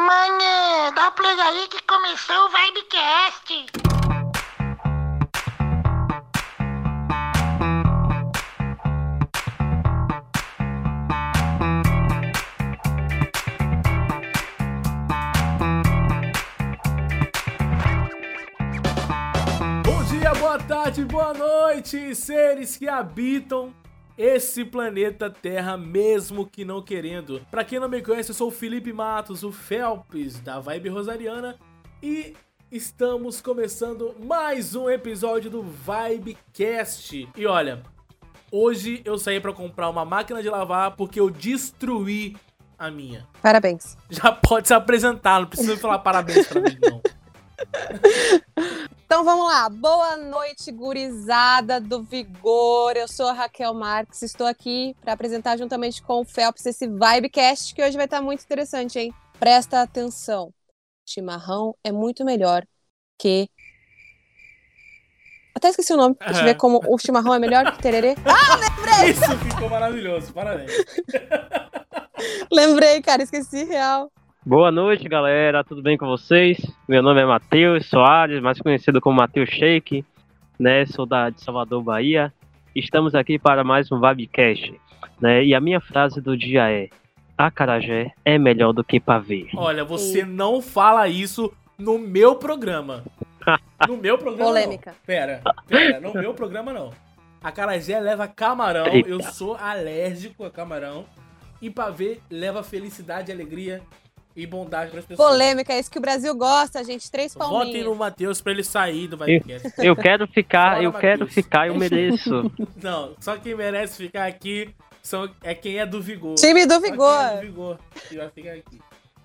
Manhã, dá play aí que começou o Vibecast. Bom dia, boa tarde, boa noite, seres que habitam esse planeta Terra, mesmo que não querendo. Pra quem não me conhece, eu sou o Felipe Matos, o Felps da Vibe Rosariana, e estamos começando mais um episódio do Vibecast. E olha, hoje eu saí pra comprar uma máquina de lavar porque eu destruí a minha. Parabéns. Já pode se apresentar, não precisa falar parabéns pra mim, não. Então vamos lá. Boa noite, gurizada do Vigor. Eu sou a Raquel Marques. Estou aqui para apresentar juntamente com o Felps esse Vibecast que hoje vai estar muito interessante, hein? Presta atenção. Chimarrão é muito melhor que. Até esqueci o nome. Deixa eu ver como o chimarrão é melhor que tererê. Ah, lembrei! Isso ficou maravilhoso, parabéns. Lembrei, cara, esqueci real. Boa noite, galera. Tudo bem com vocês? Meu nome é Matheus Soares, mais conhecido como Matheus Shake, né? Sou da de Salvador, Bahia. Estamos aqui para mais um Vibecast, né? E a minha frase do dia é: acarajé é melhor do que pavê. Olha, você não fala isso no meu programa. No meu programa Polêmica. não. Pera, pera, no meu programa não. A carajé leva camarão, Eita. eu sou alérgico a camarão. E pavê leva felicidade, alegria e bondade para as pessoas. Polêmica, é isso que o Brasil gosta, gente. Três Votem palminhas. no Matheus pra ele sair do Vibecast. Eu quero ficar, Fora, eu quero Matheus. ficar, eu mereço. Não, só quem merece ficar aqui são, é quem é do Vigor. Time do Só quem é do Vigor. Vigor que vai ficar aqui.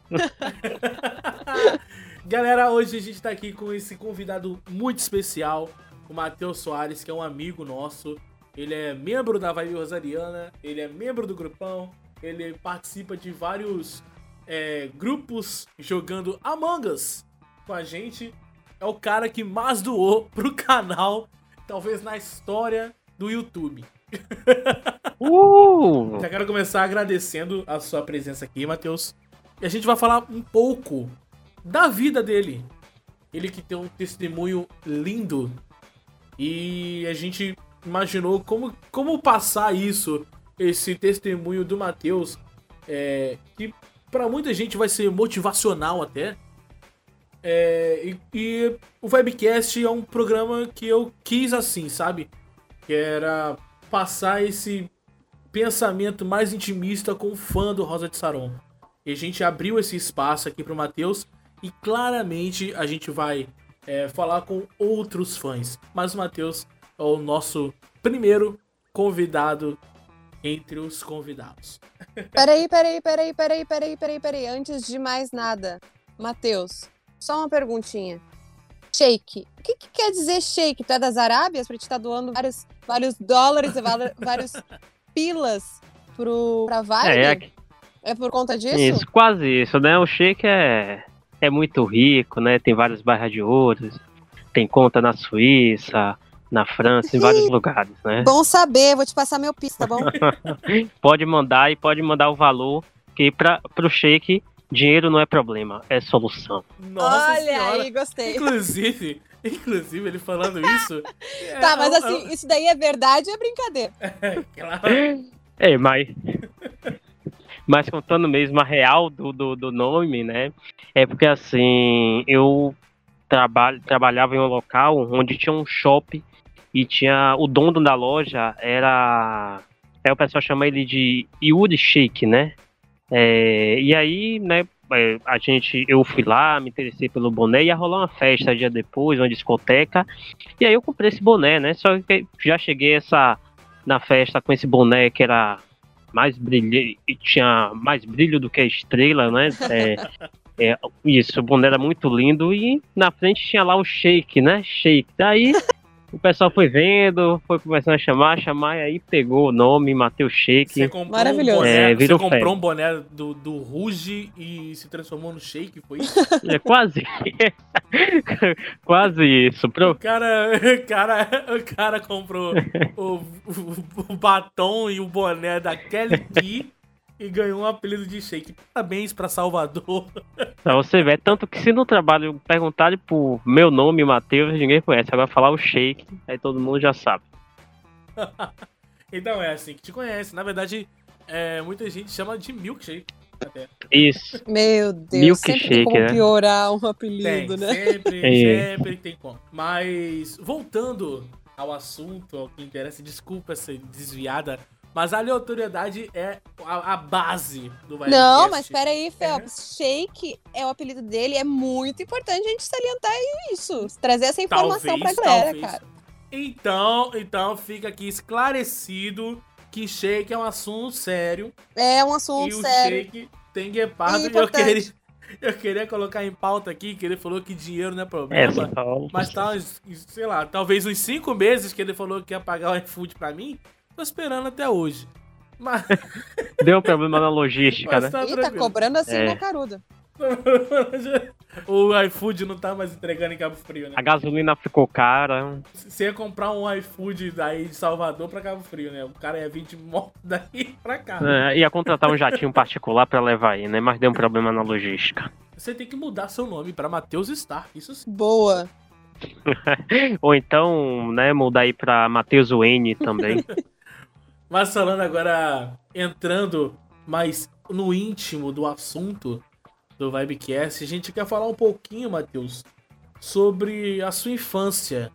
Galera, hoje a gente tá aqui com esse convidado muito especial, o Matheus Soares, que é um amigo nosso. Ele é membro da Vibe Rosariana, ele é membro do grupão, ele participa de vários é, grupos jogando Among Us com a gente. É o cara que mais doou pro canal, talvez na história do YouTube. Uh! Já quero começar agradecendo a sua presença aqui, Matheus. E a gente vai falar um pouco da vida dele. Ele que tem um testemunho lindo. E a gente imaginou como, como passar isso, esse testemunho do Matheus, é, que pra muita gente vai ser motivacional até. É, e, e o Webcast é um programa que eu quis assim, sabe? Que era passar esse pensamento mais intimista com o fã do Rosa de Saron. E a gente abriu esse espaço aqui pro Matheus e claramente a gente vai é, falar com outros fãs. Mas o Matheus é o nosso primeiro convidado entre os convidados. Peraí, peraí, peraí, peraí, peraí, peraí, peraí. Antes de mais nada, Matheus, só uma perguntinha. Shake. O que, que quer dizer shake? Tu é das Arábias pra te estar doando vários, vários dólares e vários pilas pro, pra Vibe? É, É, é, por conta disso? isso, quase isso, né? O Sheik é, é muito rico, né? Tem várias barras de ouro, tem conta na Suíça, na França, em vários lugares, né? Bom saber, vou te passar meu pix, tá bom? Pode mandar e pode mandar o valor, que para pro Sheik, dinheiro não é problema, é solução. Nossa Olha senhora! aí, gostei. Inclusive, inclusive, ele falando isso. é- Tá, mas é- assim, isso daí é verdade ou é brincadeira? é- claro. É, mas. Mas contando mesmo a real do, do, do nome, né? É porque assim, eu trabalho, trabalhava em um local onde tinha um shopping e tinha. O dono da loja era. Aí o pessoal chama ele de Yuri Shake, né? É, e aí, né, é, a gente, eu fui lá, me interessei pelo boné, ia rolar uma festa dia depois, uma discoteca, e aí eu comprei esse boné, né? Só que já cheguei essa na festa com esse boné que era mais brilhante, tinha mais brilho do que a estrela, né? É, é, isso, o boné era muito lindo e na frente tinha lá o shake, né? Shake. Daí o pessoal foi vendo, foi começando a chamar, chamar, e aí pegou o nome, Matheus Shake. Você comprou Maravilhoso. um boné, É, você comprou um boné do, do Ruge e se transformou no Shake, foi isso? É quase. quase isso. O Pro, cara, o cara, o cara comprou o, o- o batom e o boné da Kelly Key e ganhou um apelido de Shake. Parabéns pra Salvador. Pra você ver, tanto que se no trabalho perguntarem por meu nome, Matheus, ninguém conhece. Agora falar o Shake, aí todo mundo já sabe. então é assim que te conhece. Na verdade, é, muita gente chama de Milkshake. Até. Isso. Meu Deus, Milkshake, sempre tem como né? piorar um Tem, apelido, né? sempre, É. sempre tem como. Mas, voltando ao assunto, ao que interessa, desculpa essa desviada, mas a aleatoriedade é a, a base do Vibecast. Não, mas peraí, Phelps. Shake é o apelido dele, é muito importante a gente salientar isso. Trazer essa informação Talvez, pra galera, talvez. cara. Então, então fica aqui esclarecido que shake é um assunto sério É um e assunto o sério. shake tem guepardo. E E eu queria, eu queria colocar em pauta aqui que ele falou que dinheiro não é É, problema. Paulo. Mas tá, uns- sei lá, talvez uns cinco meses que ele falou que ia pagar o iFood pra mim. Tô esperando até hoje. Mas, Deu problema na logística, mas né? tá Ih, tá cobrando assim É. na caruda. o iFood não tá mais entregando em Cabo Frio, né? A gasolina ficou cara. Você ia comprar um iFood daí de Salvador pra Cabo Frio, né? O cara ia vir de moto daí pra cá. É, ia contratar um jatinho particular pra levar aí, né? Mas deu um problema na logística. Você tem que mudar seu nome pra Matheus Star. Isso sim. Boa. Ou então, né, mudar aí pra Matheus Wayne também. Mas falando agora, entrando mais no íntimo do assunto do Vibecast, a gente quer falar um pouquinho, Matheus, sobre a sua infância.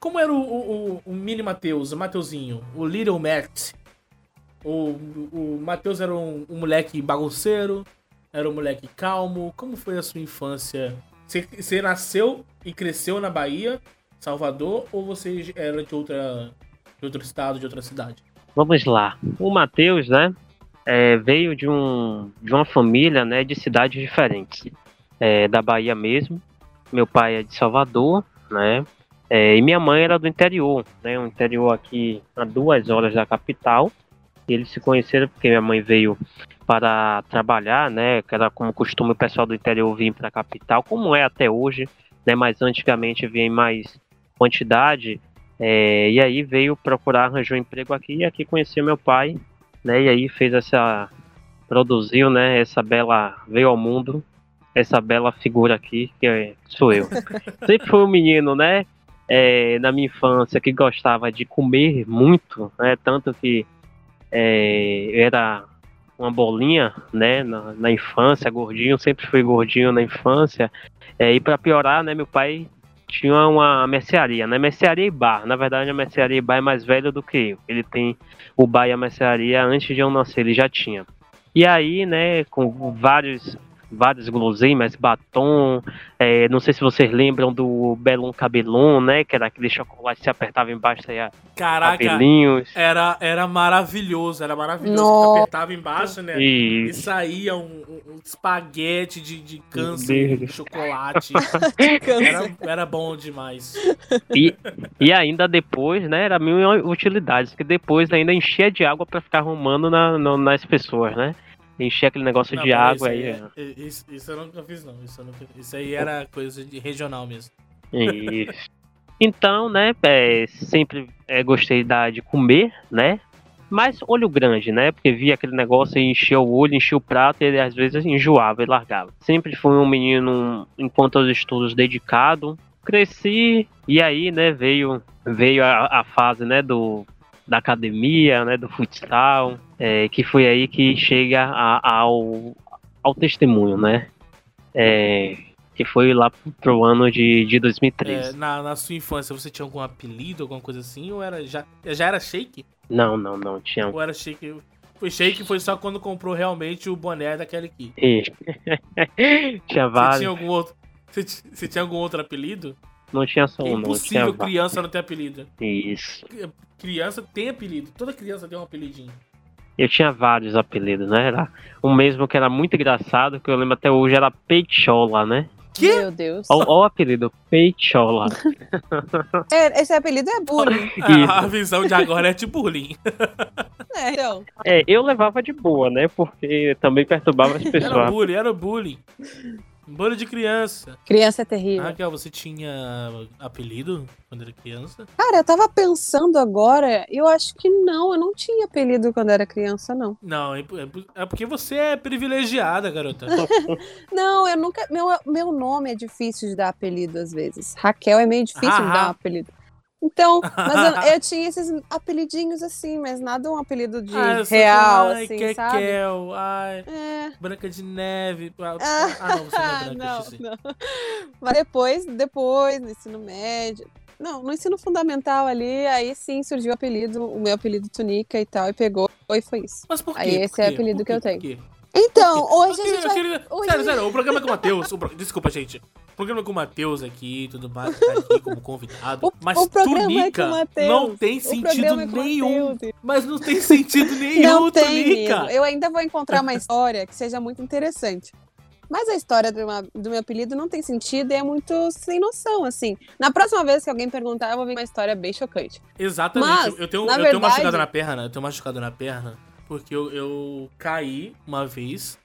Como era o, o, o- mini Matheus, o Mateuzinho, o Little Matt? O, o Matheus era um, um moleque bagunceiro? Era um moleque calmo? Como foi a sua infância? Você, você nasceu e cresceu na Bahia, Salvador, ou você era de, outra, de outro estado, de outra cidade? Vamos lá. O Matheus, né, é, veio de, um, de uma família, né, de cidades diferentes. É, da Bahia mesmo. Meu pai é de Salvador, né, é, e minha mãe era do interior, né, um interior aqui a duas horas da capital. E eles se conheceram porque minha mãe veio para trabalhar, né, que era como costume o pessoal do interior vir para a capital, como é até hoje, né, mas antigamente vinha em mais quantidade. É, e aí veio procurar, arranjou um emprego aqui e aqui conheceu meu pai, né? E aí fez essa. produziu, né? Essa bela. veio ao mundo, essa bela figura aqui, que é- sou eu. Sempre fui um menino, né? é, na minha infância que gostava de comer muito, né? Tanto que é, era uma bolinha, né? Na, na infância, gordinho, sempre fui gordinho na infância. É, e para piorar, né? Meu pai tinha uma mercearia, né? Mercearia e bar. Na verdade, a mercearia e bar é mais velho do que eu. Ele tem o bar e a mercearia antes de eu nascer, ele já tinha. E aí, né, com vários vários guloseimas, batom, é, não sei se vocês lembram do Belon Cabelon, né, que era aquele chocolate que se apertava embaixo e saía Caraca, cabelinhos. era, era maravilhoso, era maravilhoso. Você apertava embaixo, né? E E saía um, um- espaguete de, de câncer, de chocolate. Câncer. Era, era bom demais. E, e ainda depois, né, era mil utilidades, que depois ainda enchia de água pra ficar arrumando na, no- nas pessoas, né? Enchia aquele negócio Não, de água isso aí. é- Isso, isso eu nunca fiz, não. Isso, nunca- isso aí era coisa de regional mesmo. Isso. Então, né, é, sempre é, gostei da, de comer, né? Mas olho grande, né? Porque via aquele negócio e enchia o olho, enchia o prato e ele às vezes enjoava e largava. Sempre fui um menino, enquanto aos estudos, dedicado. Cresci e aí, né, veio, veio a, a fase, né, do, da academia, né, do futsal, é, que foi aí que chega a- ao, ao testemunho, né? É, que foi lá pro ano de, de É, 2013. na, na sua infância, você tinha algum apelido, alguma coisa assim? Ou era já, já era shake? Não, não, não, tinha. Ou era shake? Foi shake foi só quando comprou realmente o boné daquele aqui. Ih. tinha Você vários. tinha algum outro. Você, você tinha algum outro apelido? Não tinha só É um, não. Tinha impossível criança não ter apelido. Isso. Criança tem apelido. Toda criança tem um apelidinho. Eu tinha vários apelidos, né? Era um mesmo que era muito engraçado, que eu lembro até hoje, era Peichola, né? Quê? Meu Deus. Olha o apelido, Peichola. É, esse apelido é bullying. A, a visão de agora é tipo bullying. É, então. É, eu levava de boa, né? Porque também perturbava as Era pessoas. bullying, era bullying. Bolha de criança. Criança é terrível. Raquel, você tinha apelido quando era criança? Cara, eu tava pensando agora, eu acho que não, eu não tinha apelido quando era criança, não. Não, é, é- é porque você é privilegiada, garota. Não, eu nunca. Meu, meu nome é difícil de dar apelido às vezes. Raquel é meio difícil de Ah, dar ah. um apelido. Então, mas eu, eu tinha esses apelidinhos assim, mas nada um apelido de Ah, real, ai, assim, sabe? Kekel, ai, É. Branca de Neve. Ah, Ah, ah, não, você não é branca, não, esqueci. não. Mas depois, depois, no ensino médio. Não, no ensino fundamental ali, aí sim surgiu o apelido, o meu apelido Tunica e tal, e pegou, e foi isso. Mas por quê? Aí esse é o apelido que eu quê? Por tenho. quê? Então, hoje quê? a gente vai. queria- hoje- Sério, sério, o programa é com o Matheus. o pro- Desculpa, gente. O programa é com o Matheus aqui e tudo mais, tá aqui como convidado. O- mas o é Tunica Matheus. não tem sentido é nenhum. Mas não tem sentido nenhum, Não tem, Tunica. amigo. Eu ainda vou encontrar uma história que seja muito interessante. Mas a história do, uma- do meu apelido não tem sentido e é muito sem noção, assim. Na próxima vez que alguém perguntar, eu vou com uma história bem chocante. Exatamente. Mas, eu tenho, eu tenho verdade- machucado na perna. Eu tenho machucado na perna porque eu, eu caí uma vez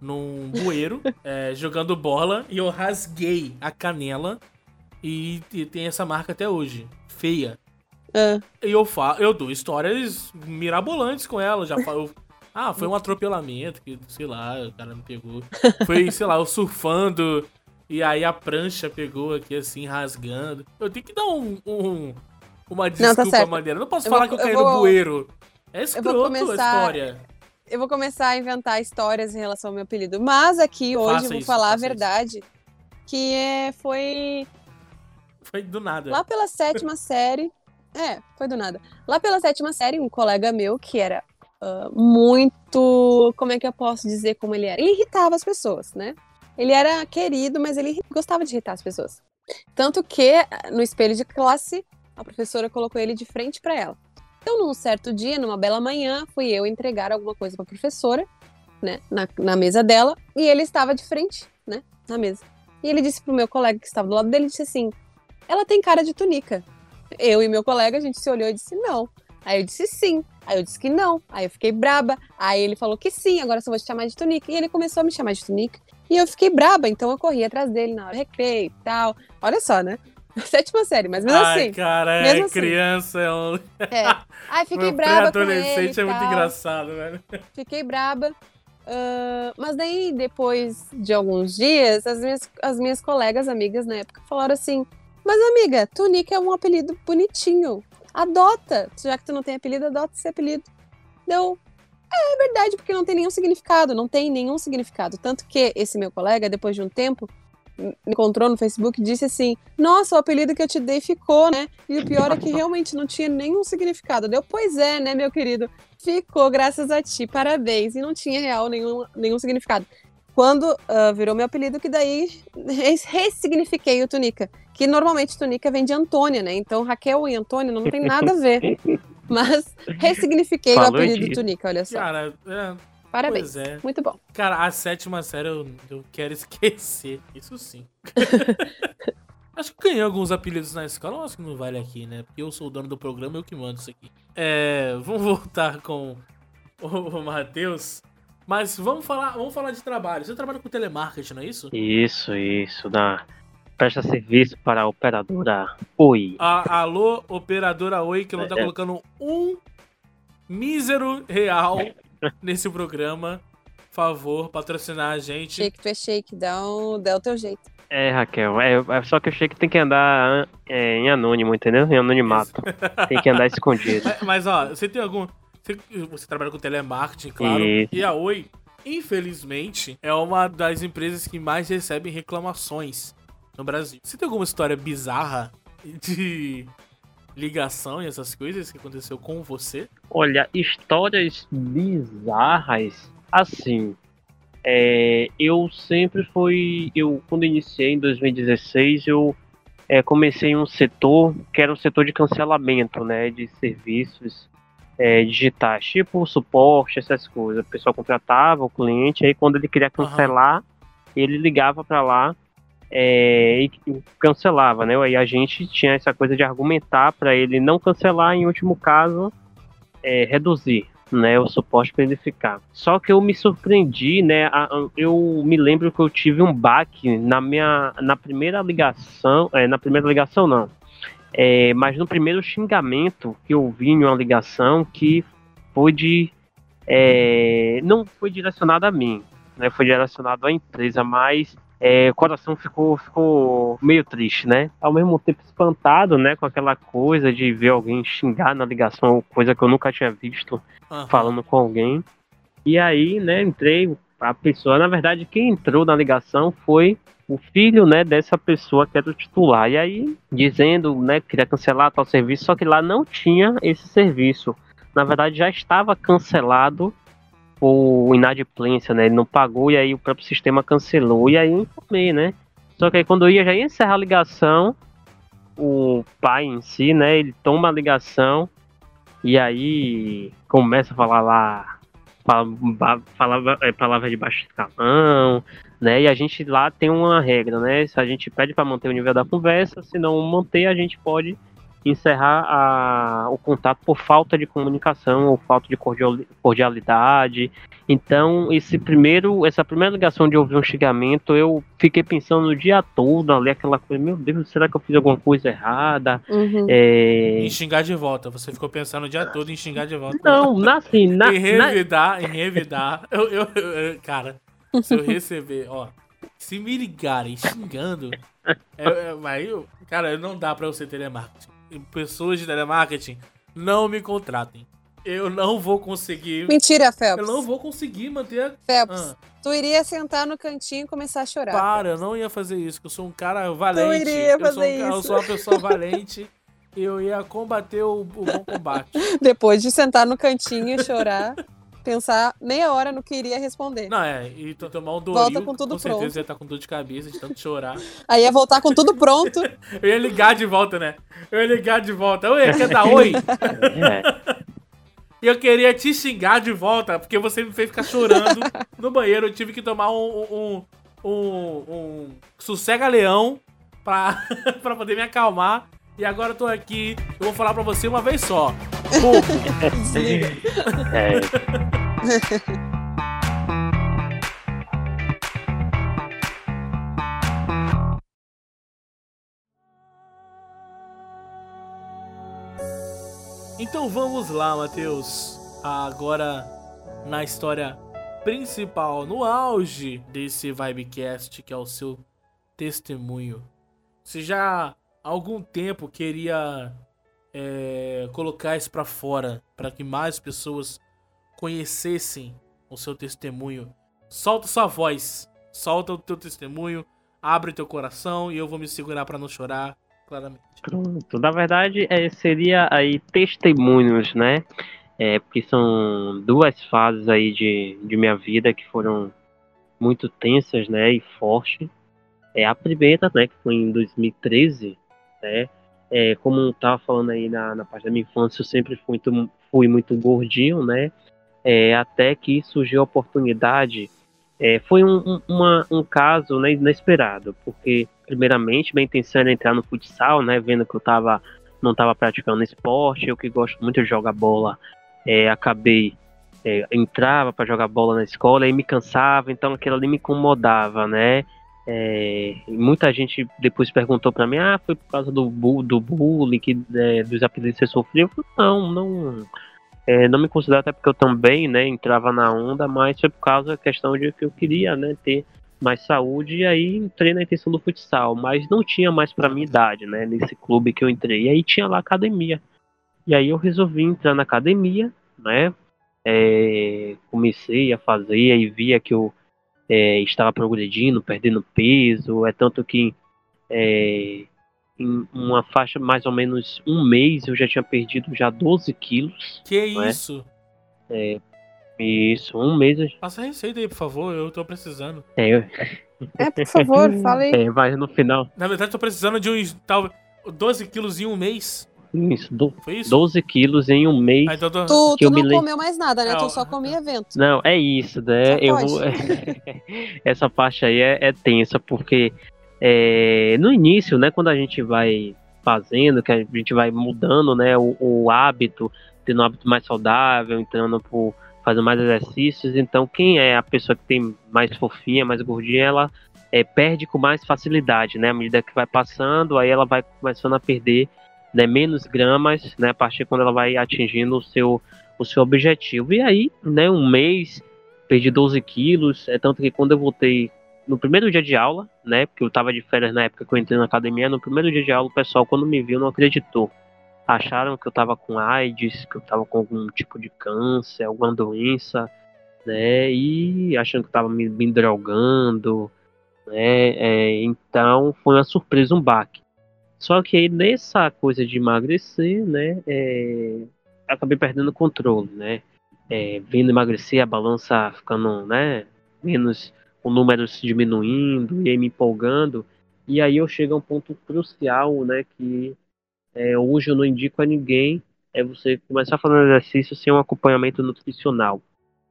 num bueiro é, jogando bola e eu rasguei a canela e, e tem essa marca até hoje. Feia. Ah, E eu falo, eu dou histórias mirabolantes com ela. Já falo. Ah, foi um atropelamento, que, sei lá, o cara me pegou. Foi, sei lá, eu surfando. E aí a prancha pegou aqui assim, rasgando. Eu tenho que dar um, um- uma desculpa certo. maneira. Eu não posso Eu falar vou- que eu eu caí no vou- bueiro. É escroto a começar- história. eu vou começar a inventar histórias em relação ao meu apelido. Mas aqui hoje Faça eu vou isso, falar a faça isso. verdade. Que é, foi Foi do nada. Lá pela sétima série. É, foi do nada. Lá pela sétima série, um colega meu que era ah, muito. Como é que eu posso dizer como ele era? Ele irritava as pessoas, né? Ele era querido, mas ele gostava de irritar as pessoas. Tanto que no espelho de classe, a professora colocou ele de frente para ela. Então, num certo dia, numa bela manhã, fui eu entregar alguma coisa para a professora, né, na, na mesa dela, e ele estava de frente, né, na mesa. E ele disse pro meu colega que estava do lado dele, disse assim: ela tem cara de tunica. Eu e meu colega, a gente se olhou e disse não. Aí eu disse sim. Aí eu disse que não. Aí eu fiquei braba. Aí ele falou que sim, agora só vou te chamar de tunica. E ele começou a me chamar de tunica. E eu fiquei braba, então eu corri atrás dele na hora do recreio e tal. Olha só, né? Sétima série, mas mesmo Ai, assim. cara, é assim. criança. É um... É. Aí fiquei Meu braba com ele pré-adolescente e é muito engraçado, velho. Fiquei braba. Ah, mas daí, depois de alguns dias, as minhas, as minhas colegas, amigas na época, falaram assim: Mas, amiga, Tunica é um apelido bonitinho. Adota. Já que tu não tem apelido, adota esse apelido. Deu. É, é verdade, porque não tem nenhum significado. Não tem nenhum significado. Tanto que esse meu colega, depois de um tempo, me encontrou no Facebook e disse assim: Nossa, o apelido que eu te dei ficou, né? E o pior é que realmente não tinha nenhum significado. Deu, pois é, né, meu querido? Ficou, graças a ti, parabéns. E não tinha real nenhum, nenhum significado. Quando ah, virou meu apelido, que daí res- ressignifiquei o Tunica. Que normalmente Tunica vem de Antônia, né? Então Raquel e Antônia não tem nada a ver. Mas ressignifiquei Falou o apelido disso. Tunica, olha só. Cara, é, Parabéns. pois é. Muito bom. Cara, a sétima série eu, eu quero esquecer. Isso sim. acho que ganhei alguns apelidos na escola, mas acho que não vale aqui, né? Porque eu sou o dono do programa, eu que mando isso aqui. É, vamos voltar com o, Matheus. Mas vamos falar, vamos falar de trabalho. Você trabalha com telemarketing, não é isso? Isso, isso. Na... Presta serviço para a operadora Oi. A, alô, operadora Oi, que não tá É. colocando um mísero real nesse programa. Favor, patrocinar a gente. Shake tu é shake, dá, um, dá o teu jeito. É, Raquel, é, é só que eu achei que tem que andar é, em anônimo, entendeu? Em anonimato. Tem que andar escondido. Mas, mas, ó, você tem algum. Você, você trabalha com telemarketing, claro. Isso. E a Oi, infelizmente, é uma das empresas que mais recebem reclamações no Brasil. Você tem alguma história bizarra de ligação e essas coisas que aconteceu com você? Olha, histórias bizarras. Assim, é, eu sempre fui. Eu, quando iniciei em 2016, eu é, comecei um setor que era o setor de cancelamento, né? De serviços é, digitais, tipo suporte, essas coisas. O pessoal contratava o cliente, aí quando ele queria cancelar, ele ligava para lá é, e e cancelava, né? Aí a gente tinha essa coisa de argumentar para ele não cancelar, em último caso, é, reduzir, né, o suporte para ele ficar. Só que eu me surpreendi, né, a, eu me lembro que eu tive um baque na minha, na primeira ligação, é, na primeira ligação não, é, mas no primeiro xingamento que eu vi em uma ligação que foi de, é, não foi direcionado a mim, né, foi direcionado à empresa, mas é, o coração ficou, ficou meio triste, né? Ao mesmo tempo espantado, né? Com aquela coisa de ver alguém xingar na ligação, coisa que eu nunca tinha visto uhum. falando com alguém. E aí, né, entrei, a pessoa, na verdade, quem entrou na ligação foi o filho, né, dessa pessoa que era o titular. E aí, dizendo, né, que queria cancelar tal serviço, só que lá não tinha esse serviço. Na verdade, já estava cancelado por inadimplência, né? Ele não pagou e aí o próprio sistema cancelou. E aí eu informei, né? Só que aí quando eu ia, já ia encerrar a ligação, o pai em si, né? Ele toma a ligação e aí começa a falar lá palavra, é, palavra de baixo escalão, né? E a gente lá tem uma regra, né? Se a gente pede para manter o nível da conversa, se não manter, a gente pode encerrar a, o contato por falta de comunicação ou falta de cordialidade. Então, esse primeiro, essa primeira ligação de ouvir um xingamento, eu fiquei pensando no dia todo ali, aquela coisa, meu Deus, será que eu fiz alguma coisa errada? Uhum. É... Em xingar de volta, você ficou pensando o dia todo em xingar de volta. Não, na, assim, na, em revidar, na... em revidar. Eu, eu, eu, cara, se eu receber, ó, se me ligarem xingando, é, é, mas eu, cara, não dá pra eu ser telemarketing pessoas de telemarketing, não me contratem. Eu não vou conseguir. Mentira, Phelps. Eu não vou conseguir manter a. Phelps, ah. tu iria sentar no cantinho e começar a chorar. Para, eu não ia fazer isso, eu sou um cara valente. Tu iria fazer eu sou um, isso. Eu sou uma pessoa valente. eu ia combater o, o bom combate. Depois de sentar no cantinho e chorar pensar meia hora no que iria responder. Não, é, e tomar um Doril, Volta com tudo com pronto. certeza ia estar com dor de cabeça, de tanto chorar. Aí ia voltar com tudo pronto. eu ia ligar de volta, né? Eu ia ligar de volta. Oi, quer dar oi? E eu queria te xingar de volta, porque você me fez ficar chorando no banheiro. Eu tive que tomar um, um, um, um sossega-leão pra, pra poder me acalmar. E agora eu tô aqui, eu vou falar pra você uma vez só. É. Então vamos lá, Matheus. Agora na história principal, no auge desse Vibecast, que é o seu testemunho. Você já algum tempo queria é, colocar isso para fora, para que mais pessoas conhecessem o seu testemunho. Solta sua voz, solta o teu testemunho, abre teu coração e eu vou me segurar para não chorar, claramente. Pronto, na verdade é, seria aí testemunhos, né? É, porque são duas fases aí de, de minha vida que foram muito tensas, né, e fortes. É a primeira, né, que foi em 2013, né? É, como eu tava falando aí na, na parte da minha infância, eu sempre fui muito, fui muito gordinho, né? É, até que surgiu a oportunidade. É, foi um, um, uma, um caso né, inesperado, porque, primeiramente, minha intenção era entrar no futsal, né? Vendo que eu tava, não estava praticando esporte, eu que gosto muito de jogar bola, é, acabei é, entrava para jogar bola na escola e me cansava, então aquilo ali me incomodava, né? É, muita gente depois perguntou para mim, ah, foi por causa do, do bullying, que, é, dos apelidos que você sofreu? Não, não, é, não me considero até porque eu também, né, entrava na onda, mas foi por causa da questão de que eu queria, né, ter mais saúde e aí entrei na intenção do futsal, mas não tinha mais para minha idade, né, nesse clube que eu entrei. E aí tinha lá academia. E aí eu resolvi entrar na academia, né, é, comecei a fazer e via que eu é, estava progredindo, perdendo peso. É tanto que é, em uma faixa mais ou menos um mês eu já tinha perdido já 12 quilos. Que é? isso? É, isso, um mês. Passa a receita aí, por favor, eu tô precisando. É, eu... é por favor, fala aí. É, mas no final. Na verdade, tô precisando de uns tal, 12 quilos em um mês. Isso, do, Foi isso? 12 quilos em um mês. Ah, então tô... Tu, tu não le... comeu mais nada, né? Não. Tu só comia vento. Não, é isso, né? eu vou... Essa parte aí é, é tensa, porque é, no início, né, quando a gente vai fazendo, que a gente vai mudando, né, o, o hábito tendo um hábito mais saudável, entrando por fazer mais exercícios. Então, quem é a pessoa que tem mais fofinha, mais gordinha, ela é, perde com mais facilidade, né? À medida que vai passando, aí ela vai começando a perder né, menos gramas, né? A partir quando ela vai atingindo o seu, o seu objetivo. E aí, né, um mês, perdi 12 quilos. É tanto que quando eu voltei no primeiro dia de aula, né? Porque eu tava de férias na época que eu entrei na academia, no primeiro dia de aula, o pessoal, quando me viu, não acreditou acharam que eu tava com AIDS, que eu tava com algum tipo de câncer, alguma doença, né? E achando que eu tava me, me drogando, né? É, então foi uma surpresa, um baque. Só que aí nessa coisa de emagrecer, né? É, acabei perdendo o controle, né? É, vindo emagrecer, a balança ficando, né? Menos, o número se diminuindo e aí me empolgando. E aí eu chego a um ponto crucial, né? Que é, hoje eu não indico a ninguém é você começar a fazer um exercício sem um acompanhamento nutricional.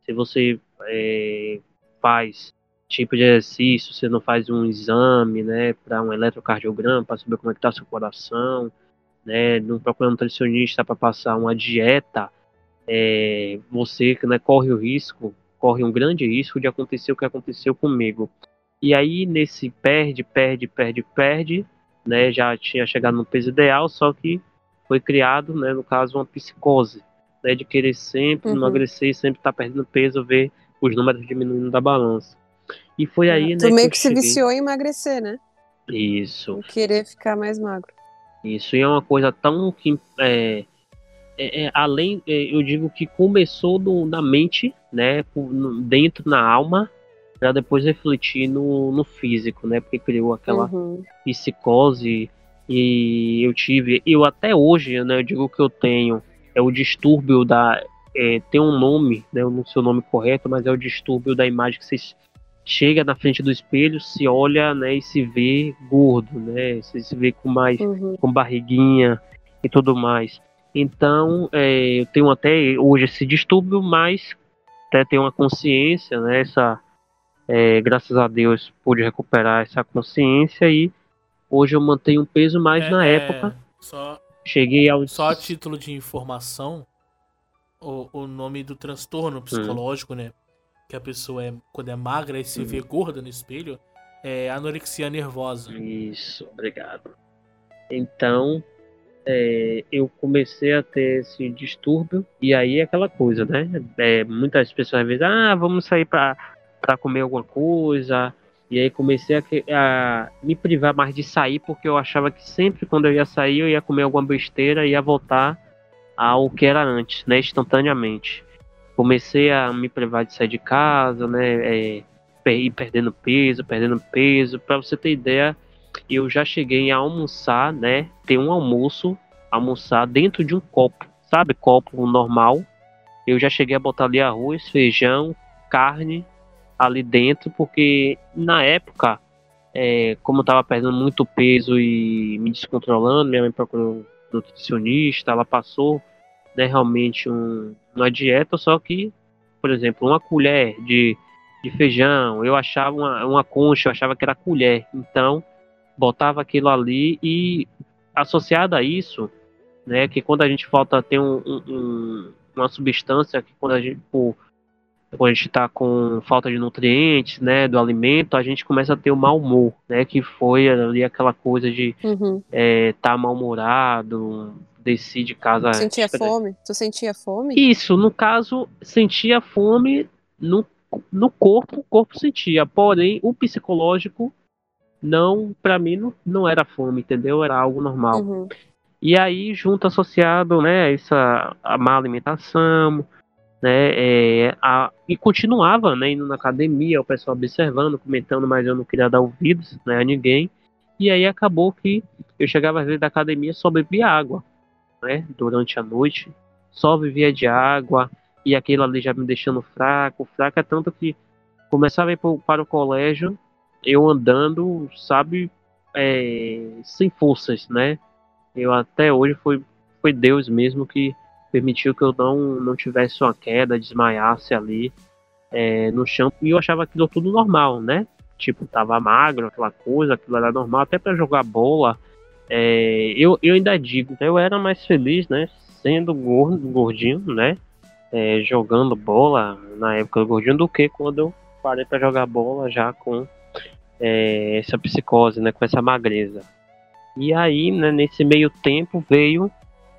Se você é, faz tipo de exercício, você não faz um exame, né, para um eletrocardiograma, para saber como é que está seu coração, né, não procura um nutricionista para passar uma dieta, é, você né, corre o risco, corre um grande risco de acontecer o que aconteceu comigo. E aí nesse perde, perde, perde, perde, né, já tinha chegado no peso ideal, só que foi criado, né, no caso, uma psicose, né, de querer sempre uhum. emagrecer, sempre estar tá perdendo peso, ver os números diminuindo da balança. E foi aí, é, né, tu meio que, que se cheguei... viciou em emagrecer, né? Isso. Em querer ficar mais magro. Isso, e é uma coisa tão que é, é, é, além, é, eu digo que começou no, na mente, né, dentro na alma, para depois refletir no, no físico, né? Porque criou aquela uhum. psicose e eu tive, eu até hoje, né? Eu digo que eu tenho é o distúrbio da é, tem um nome, né? Eu não sei o nome correto, mas é o distúrbio da imagem que você chega na frente do espelho, se olha, né? E se vê gordo, né? Se vê com mais uhum. com barriguinha e tudo mais. Então, é, eu tenho até hoje esse distúrbio, mas até tenho uma consciência, né? Essa é, graças a Deus pude recuperar essa consciência e hoje eu mantenho um peso mais é, na é, época. Só, cheguei ao. Só a título de informação, o, o nome do transtorno psicológico, hum. né? Que a pessoa é, quando é magra e se hum. vê gorda no espelho, é anorexia nervosa. Isso, obrigado. Então, é, eu comecei a ter esse distúrbio, e aí é aquela coisa, né? É, muitas pessoas dizem, ah, vamos sair para para comer alguma coisa. E aí comecei a, a, me privar mais de sair, porque eu achava que sempre quando eu ia sair eu ia comer alguma besteira e ia voltar ao que era antes, né, instantaneamente. Comecei a me privar de sair de casa, né, é, ir perdendo peso, perdendo peso. Para você ter ideia, eu já cheguei a almoçar, né, ter um almoço, almoçar dentro de um copo, sabe, copo normal. Eu já cheguei a botar ali arroz, feijão, carne ali dentro, porque na época, é, como eu tava perdendo muito peso e me descontrolando, minha mãe procurou um nutricionista, ela passou né, realmente um, uma dieta, só que, por exemplo, uma colher de, de feijão, eu achava uma, uma concha, eu achava que era colher, então botava aquilo ali e associado a isso, né, que quando a gente falta ter um, um, uma substância que quando a gente por quando a gente está com falta de nutrientes, né, do alimento, a gente começa a ter o mau humor, né, que foi ali aquela coisa de uhum. é, tá mal-humorado, desci de casa... Sentia fome? Tu sentia fome? Isso, no caso, sentia fome no, no corpo, o corpo sentia, porém, o psicológico não, para mim, não, não era fome, entendeu? Era algo normal. Uhum. E aí, junto associado, né, essa a má alimentação, né, é, a, e continuava, né, indo na academia, o pessoal observando, comentando, mas eu não queria dar ouvidos, né, a ninguém, e aí acabou que eu chegava às vezes da academia só bebia água, né, durante a noite, só vivia de água, e aquilo ali já me deixando fraco, fraco é tanto que começava a ir para o colégio, eu andando, sabe, é, sem forças, né, eu até hoje foi, foi Deus mesmo que permitiu que eu não, não tivesse uma queda, desmaiasse ali é, no chão. E eu achava aquilo tudo normal, né? Tipo, tava magro, aquela coisa, aquilo era normal, até para jogar bola. É, eu, eu ainda digo, eu era mais feliz, né? sendo gordo, gordinho, né? É, jogando bola na época do gordinho do que quando eu parei para jogar bola já com é, essa psicose, né? Com essa magreza. E aí, né, nesse meio tempo veio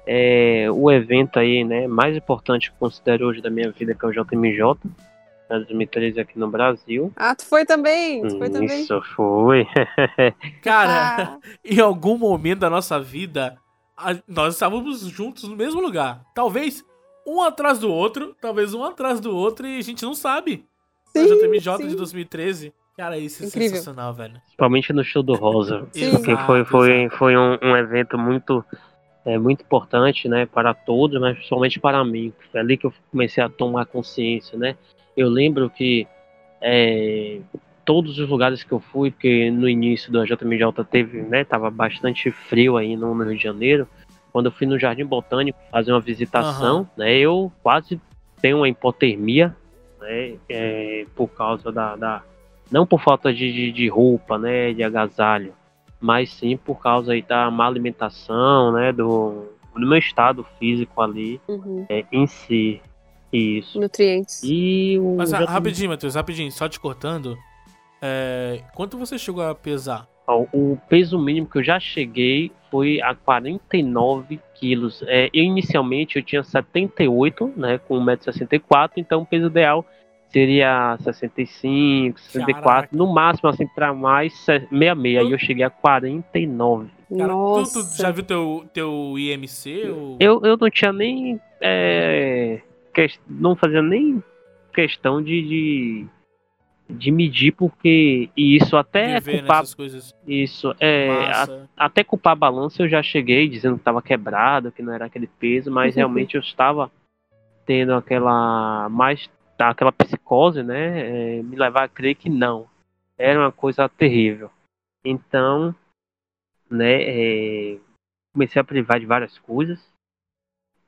é, o evento aí, né, mais importante que eu considero hoje da minha vida, que é o JMJ, 2013 aqui no Brasil. Ah, tu foi também? Tu foi também? Isso, foi. Cara, Ah, em algum momento da nossa vida, a- nós estávamos juntos no mesmo lugar. Talvez um atrás do outro, talvez um atrás do outro, e a gente não sabe. sim, o JMJ de sim. 2013. Cara, isso é Incrível. sensacional, velho. Principalmente no show do Rosa. Sim. Porque foi, Exato, foi, exato. foi um, um evento muito, é, muito importante, né, para todos, mas principalmente para mim. Foi ali que eu comecei a tomar consciência, né. Eu lembro que é, todos os lugares que eu fui, porque no início do JMJ teve, né, tava bastante frio aí no, Rio de Janeiro. Quando eu fui no Jardim Botânico fazer uma visitação, né, eu quase tenho uma hipotermia, né, é, por causa da, da não por falta de, de, de roupa, né, de agasalho, mas sim por causa aí da má alimentação, né, do, do meu estado físico ali Uhum. é, em si. Isso. Nutrientes. E o Mas ah, já- rapidinho, Matheus, rapidinho, só te cortando. É, quanto você chegou a pesar? o peso mínimo que eu já cheguei foi a 49 quilos. É, eu inicialmente eu tinha 78, né, com 1,64m, então o peso ideal seria 65, 64, Caraca. no máximo assim para mais 66. Aí eu cheguei a 49. Cara, tu, Nossa. tu já viu teu, teu IMC? Ou... Eu, eu não tinha nem. é, não fazia nem questão de, de, de medir, porque e isso até viver culpar. Isso, é, a- até culpar a balança eu já cheguei dizendo que estava quebrado, que não era aquele peso, mas realmente eu estava tendo aquela mais aquela psicose, né? é, me levar a crer que não. Era uma coisa terrível. Então, né, é, comecei a privar de várias coisas.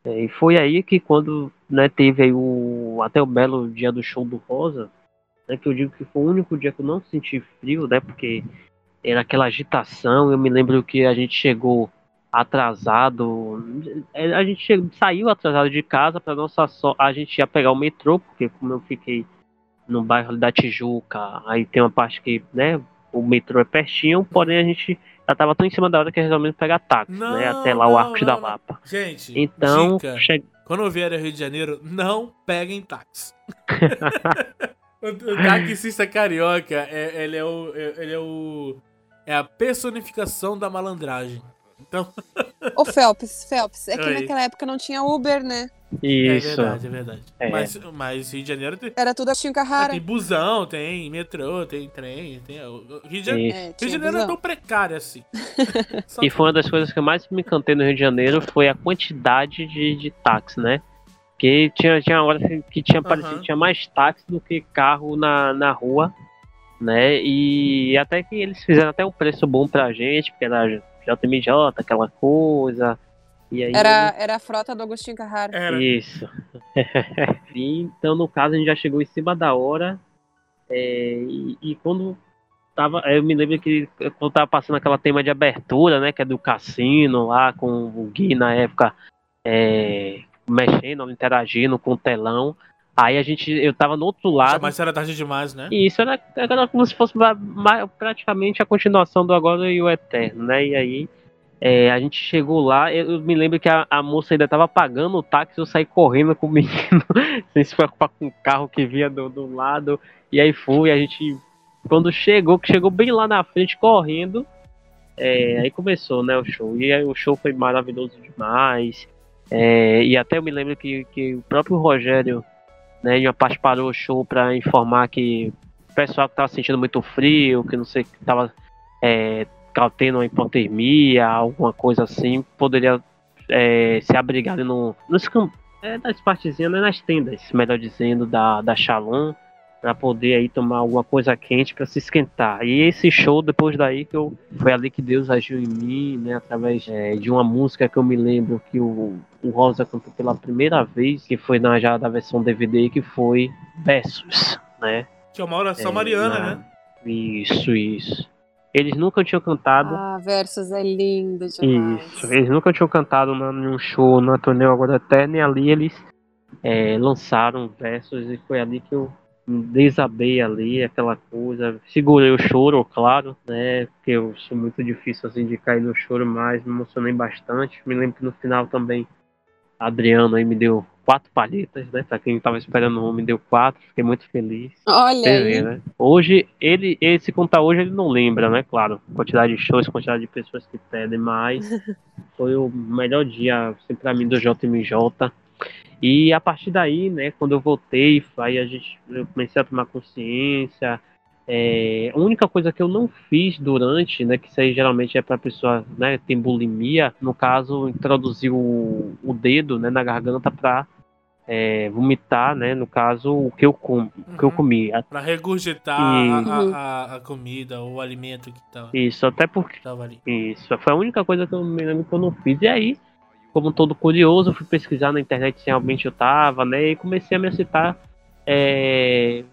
É, e foi aí que quando né, teve o até o belo dia do show do Rosa, né, que eu digo que foi o único dia que eu não senti frio, né? Porque era aquela agitação. Eu me lembro que a gente chegou atrasado. é, A gente chegou- saiu atrasado de casa para nossa. A gente ia pegar o metrô, porque como eu fiquei no bairro da Tijuca, aí tem uma parte que, né, o metrô é pertinho, porém a gente já tava tão em cima da hora que resolvemos pegar táxi, Não, né, até lá o não, Arcos não, da. Lapa. Gente, Então, che- quando vier Rio de Janeiro, não peguem táxi. o, o taxista carioca, é- ele é o. é- Ele é o. É a personificação da malandragem. Então, Ô, Phelps, Phelps, é que Oi. naquela época não tinha Uber, né? isso. é verdade, é verdade. É. Mas, mas Rio de Janeiro tem, Era tudo Agostinho Carrara. tem busão, tem metrô, tem trem, tem. o- o Rio de Janeiro. É, Rio de Janeiro é tão precário assim. E foi uma das coisas que eu mais me encantei no Rio de Janeiro foi a quantidade de, de táxi, né? Porque tinha, tinha hora que tinha parecido tinha mais táxi do que carro na, na rua, né? E até que eles fizeram até um preço bom pra gente, porque era JMJ, aquela coisa. E aí Era, era a frota do Agostinho Carrara. Era. isso. E, então, no caso, a gente já chegou em cima da hora. é, e, e quando tava. Eu me lembro que quando tava passando aquela tema de abertura, né? Que é do cassino lá, com o Gui na época é, mexendo, interagindo com o telão. Aí a gente. Eu tava no outro lado. Mas era tarde demais, né? E isso era, era como se fosse praticamente a continuação do Agora e o Eterno, né? E aí é, a gente chegou lá, eu, eu me lembro que a, a moça ainda tava pagando o táxi, eu saí correndo com o menino, sem se preocupar com o carro que vinha do, do lado. E aí fui, a gente. Quando chegou, que chegou bem lá na frente, correndo, é, aí começou, né, o show. E aí o show foi maravilhoso demais. É, e até eu me lembro que, que o próprio Rogério, né, em uma parte parou o show para informar que o pessoal que tava sentindo muito frio, que não sei, que tava é, tendo uma hipotermia, alguma coisa assim, poderia é, se abrigar no, nos cam- é, nas partezinhas, né, nas tendas, melhor dizendo, da, da Shalom, para poder aí tomar alguma coisa quente para se esquentar. E esse show, depois daí, que eu, foi ali que Deus agiu em mim, né, através é, de uma música que eu me lembro que o, o Rosa cantou pela primeira vez, que foi na já da versão DVD, que foi Versus, né? Que é uma oração É, mariana, na- né? Isso, isso. Eles nunca tinham cantado. Ah, Versus é lindo demais. Isso, eles nunca tinham cantado num show na turnê Agora Eterna e ali eles é, lançaram versos e foi ali que eu desabei ali, aquela coisa. Segurei o choro, claro, né? Porque eu sou muito difícil assim de cair no choro, mas me emocionei bastante. Me lembro que no final também Adriano aí me deu quatro palhetas, né? Pra quem tava esperando um, me deu quatro, fiquei muito feliz. Olha aí. né? Hoje, ele, ele se contar hoje, ele não lembra, né? Claro, quantidade de shows, quantidade de pessoas que pedem, mas foi o melhor dia, assim, pra mim, do JMJ. E a partir daí, né, quando eu voltei, aí a gente, eu comecei a tomar consciência. É, a única coisa que eu não fiz durante, né, que isso aí geralmente é para pessoa, né, tem bulimia, no caso, introduzir o, o dedo, né, na garganta para vomitar, né, no caso, o que eu, com, o que eu Uhum. comi. A- Pra regurgitar a, a- Uhum. a- a comida, o alimento que tava, Isso, até porque tava ali. Isso, foi a única coisa que eu me lembro que eu não fiz. E aí, como todo curioso, fui pesquisar na internet se realmente eu tava, né? E comecei a me citar. é,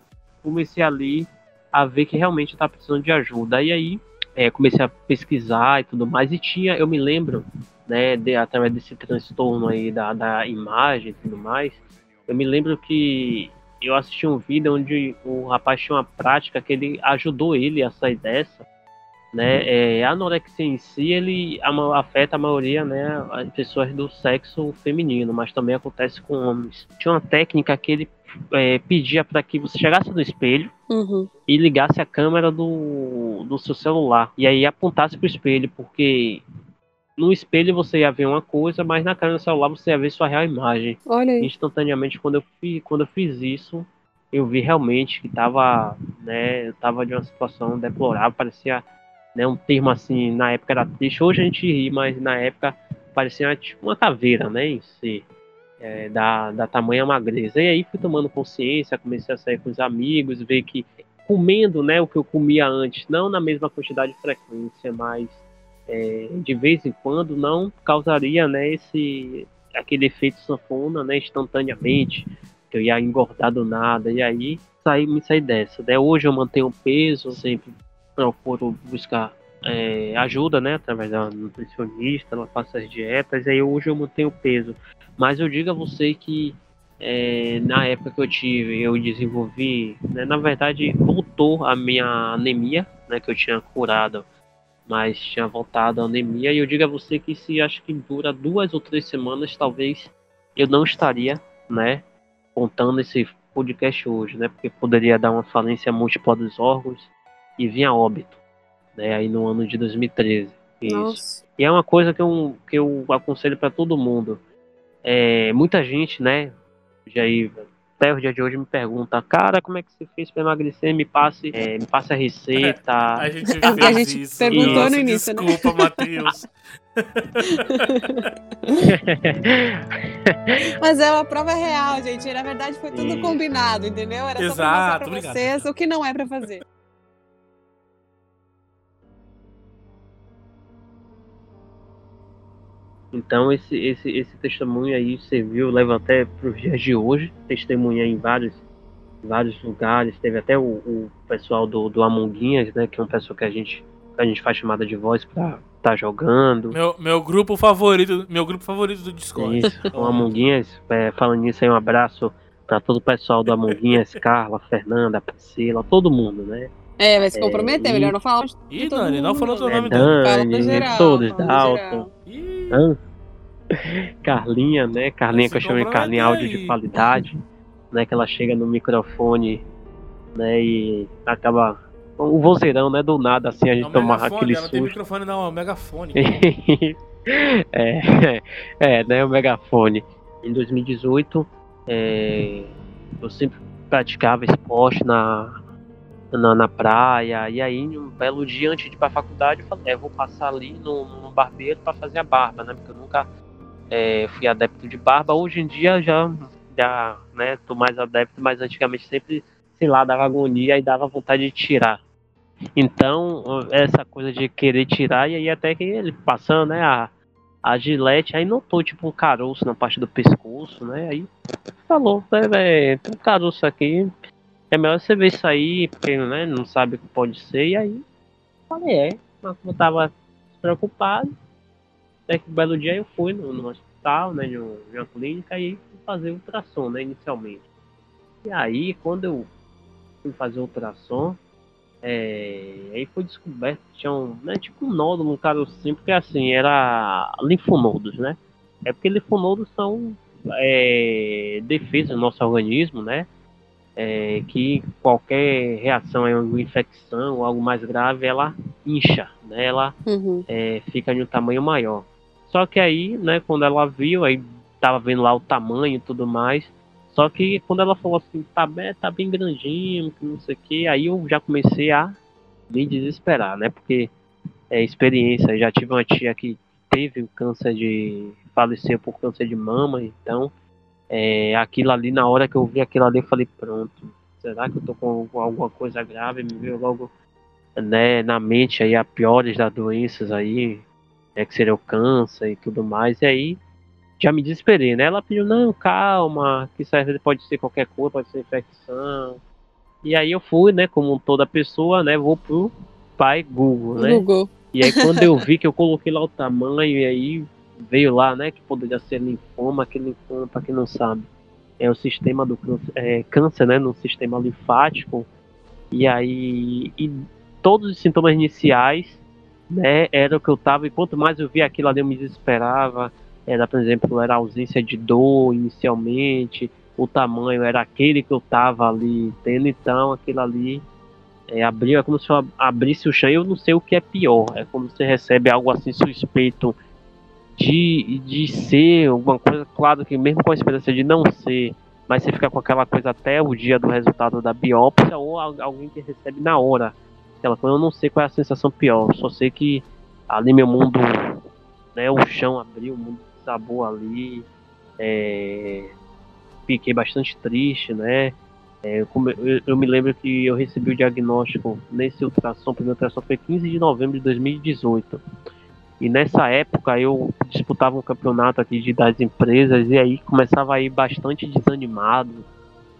comecei ali a ver que realmente eu tava precisando de ajuda. E aí, é, comecei a pesquisar e tudo mais. E tinha, eu me lembro, né, de, através desse transtorno aí da, da imagem e tudo mais, eu me lembro que eu assisti um vídeo onde o rapaz tinha uma prática que ele ajudou ele a sair dessa né? É, a anorexia em si, ele afeta a maioria, né, as pessoas do sexo feminino, mas também acontece com homens. Tinha uma técnica que ele é, pedia para que você chegasse no espelho Uhum. e ligasse a câmera do, do seu celular e aí apontasse pro espelho, porque no espelho você ia ver uma coisa, mas na câmera do celular você ia ver sua real imagem Olha aí. instantaneamente quando eu fiz, quando eu fiz isso, eu vi realmente que tava, né, eu tava de uma situação deplorável, parecia, né, um termo assim, na época era triste, hoje a gente ri, mas na época parecia tipo uma caveira, né, em si, é, da, da tamanha magreza. E aí fui tomando consciência, comecei a sair com os amigos, ver que comendo, né, o que eu comia antes, não na mesma quantidade de frequência, mas é, de vez em quando não causaria, né, esse aquele efeito sanfona, né, instantaneamente, que eu ia engordar do nada, e aí saí, me saí dessa, né, hoje eu mantenho peso, sempre procuro buscar é, ajuda, né, através da nutricionista, ela passa as dietas, aí hoje eu mantenho peso, mas eu digo a você que é, na época que eu tive, eu desenvolvi, né, na verdade voltou a minha anemia, né, que eu tinha curado mas tinha voltado a anemia. E eu digo a você que se acho que dura duas ou três semanas, talvez eu não estaria, né, contando esse podcast hoje, né, porque poderia dar uma falência múltipla dos órgãos e vir a óbito, né, aí no ano de 2013. Isso. Nossa. E é uma coisa que eu, que eu aconselho para todo mundo. É, muita gente, né, já aí, até o dia de hoje me pergunta, cara, como é que você fez para emagrecer? Me passe, é, me passe a receita. A gente a gente isso. perguntou Nossa, no início, né? Desculpa, Matheus. Mas é uma prova real, gente. Na verdade, foi tudo combinado, entendeu? Era só pra Exato, mostrar pra obrigado. vocês o que não é pra fazer. Então esse, esse, esse testemunho aí serviu, leva até para os dias de hoje, testemunha em vários, vários lugares, teve até o, o pessoal do, do Amonguinhas, né, que é um pessoal que a gente, que a gente faz chamada de voz pra tá jogando. Meu, meu grupo favorito, meu grupo favorito do Discord. Isso, o Amonguinhas, é, falando nisso aí, um abraço para todo o pessoal do Amonguinhas, Carla, Fernanda, Priscila, todo mundo, né? É, vai se comprometer, e- melhor não falar. Ih, todo Dani, não falou teu nome É, no Dani, geral, todos, Dalton? Carlinha, né? Carlinha que eu chamo de Carlinha áudio de qualidade, né? Que ela chega no microfone, né? E acaba um vozeirão, né? Do nada assim a é gente toma megafone, aquele susto. microfone não, é um megafone. é, é, né? O megafone. Em 2018, é, eu sempre praticava esporte na, na, na praia. E aí, um belo dia antes de ir pra faculdade, eu falei, é, vou passar ali no, no barbeiro para fazer a barba, né? Porque eu nunca é, fui adepto de barba. Hoje em dia já, já né, tô mais adepto, mas antigamente sempre, sei lá, dava agonia e dava vontade de tirar. Então, essa coisa de querer tirar, e aí até que ele passando, né, a, a gilete, aí notou tipo um caroço na parte do pescoço, né? Aí falou, né, tem um caroço aqui, é melhor você ver isso aí, porque né, não sabe o que pode ser, e aí falei, é. Mas como eu tava preocupado, até que um belo dia eu fui no, no hospital, né, de uma clínica, e fui fazer ultrassom, né, inicialmente. E aí, quando eu fui fazer ultrassom, é, aí foi descoberto que tinha um, né, tipo um nódulo no carocinho, porque assim, era linfonodos, né? É porque linfonodos são é, do nosso organismo, né? É, que qualquer reação a uma infecção ou algo mais grave, ela incha, né? Ela Uhum. é, fica de um tamanho maior. Só que aí, né, quando ela viu, aí tava vendo lá o tamanho e tudo mais. Só que quando ela falou assim, tá bem, tá bem grandinho, que não sei o que, aí eu já comecei a me desesperar, né? Porque é experiência, já tive uma tia que teve um câncer de. faleceu por câncer de mama, então é, aquilo ali, na hora que eu vi aquilo ali, eu falei, pronto, será que eu tô com alguma coisa grave? Me veio logo né, na mente aí a piores das doenças aí, né, que seria o câncer e tudo mais, e aí já me desesperei, né? Ela pediu, não, calma, que isso aí pode ser qualquer coisa, pode ser infecção. E aí eu fui, né, como toda pessoa, né, vou pro pai Google, né? Google. E aí quando eu vi que eu coloquei lá o tamanho e aí veio lá, né, que poderia ser linfoma, aquele linfoma, para quem não sabe, é o sistema do câncer, é, câncer, né, no sistema linfático. E aí e todos os sintomas iniciais, né, era o que eu tava, e quanto mais eu via aquilo ali eu me desesperava. Era, por exemplo, era a ausência de dor inicialmente, o tamanho era aquele que eu tava ali tendo, então aquilo ali é, abriu, é como se eu abrisse o chão, eu não sei o que é pior, é como você recebe algo assim suspeito de, de ser alguma coisa, claro que mesmo com a esperança de não ser, mas você fica com aquela coisa até o dia do resultado da biópsia, ou al- alguém que recebe na hora, aquela coisa, eu não sei qual é a sensação pior, só sei que ali meu mundo, né, o chão abriu, o mundo desabou ali, é, fiquei bastante triste, né, é, eu, eu- me lembro que eu recebi o diagnóstico nesse ultrassom, primeiro ultrassom foi 15 de novembro de 2018. E nessa época eu disputava um campeonato aqui de, das empresas e aí começava a ir bastante desanimado,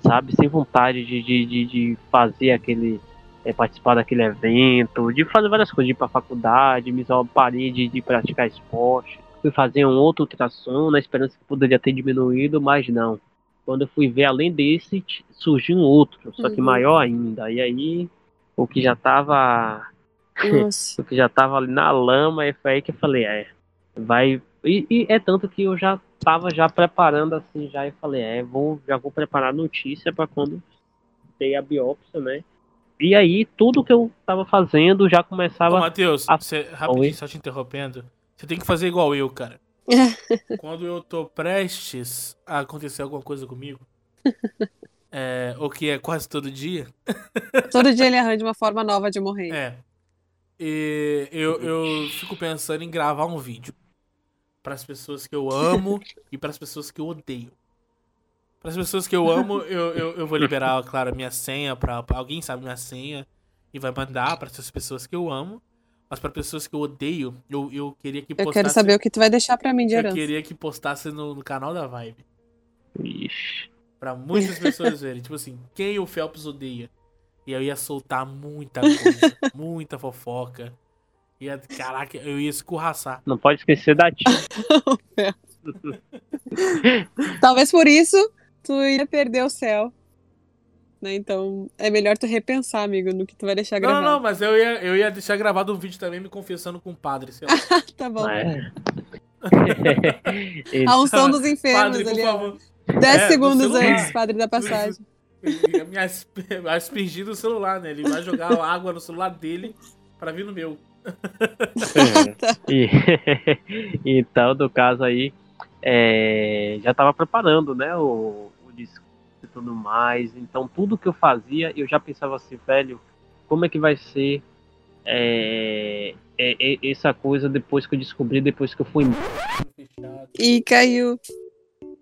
sabe? Sem vontade de, de, de, de fazer aquele. é, participar daquele evento, de fazer várias coisas, de ir pra faculdade, me parei de, de praticar esporte. Fui fazer um outro ultrassom na esperança que poderia ter diminuído, mas não. Quando eu fui ver, além desse, surgiu um outro, só que Uhum. maior ainda. E aí, o que já tava Nossa. porque já tava ali na lama e foi aí que eu falei, é, vai. E, e é tanto que eu já tava já preparando assim, já e falei, é, vou, já vou preparar a notícia para quando ter a biópsia, né? E aí tudo que eu tava fazendo já Ô, começava. Matheus, Ah, você- rapidinho, oi? só te interrompendo. Você tem que fazer igual eu, cara. Quando eu tô prestes a acontecer alguma coisa comigo, é, o que é quase todo dia, Todo dia ele arranja uma forma nova de morrer. é. E eu, eu fico pensando em gravar um vídeo para as pessoas que eu amo e para as pessoas que eu odeio. Para as pessoas que eu amo, eu, eu, eu vou liberar, claro, a minha senha para alguém sabe minha senha e vai mandar para essas pessoas que eu amo. Mas para pessoas que eu odeio, eu, eu queria que Eu postasse. quero saber o que tu vai deixar pra mim de Eu herança. queria que postasse no, no canal da Vibe. Ixi. Pra muitas pessoas verem. Tipo assim, quem o Phelps odeia. E eu ia soltar muita coisa. muita fofoca. Ia, caraca, eu ia escorraçar. Não pode esquecer da tia. Talvez por isso tu ia perder o céu. Né? Então é melhor tu repensar, amigo, no que tu vai deixar gravado. não, não, mas eu ia, eu ia deixar gravado um vídeo também me confessando com o padre. Sei lá. Tá bom. É. A unção dos enfermos Padre, por ali, ó. favor. 10 É, segundos antes, padre da passagem. Ia me asp- aspergir no celular, né? Ele vai jogar água no celular dele pra vir no meu. E, então, no caso aí, é, já estava preparando, né, o, o discurso e tudo mais. Então, tudo que eu fazia, eu já pensava assim, velho, como é que vai ser é, é, é, essa coisa depois que eu descobri, depois que eu fui. E caiu.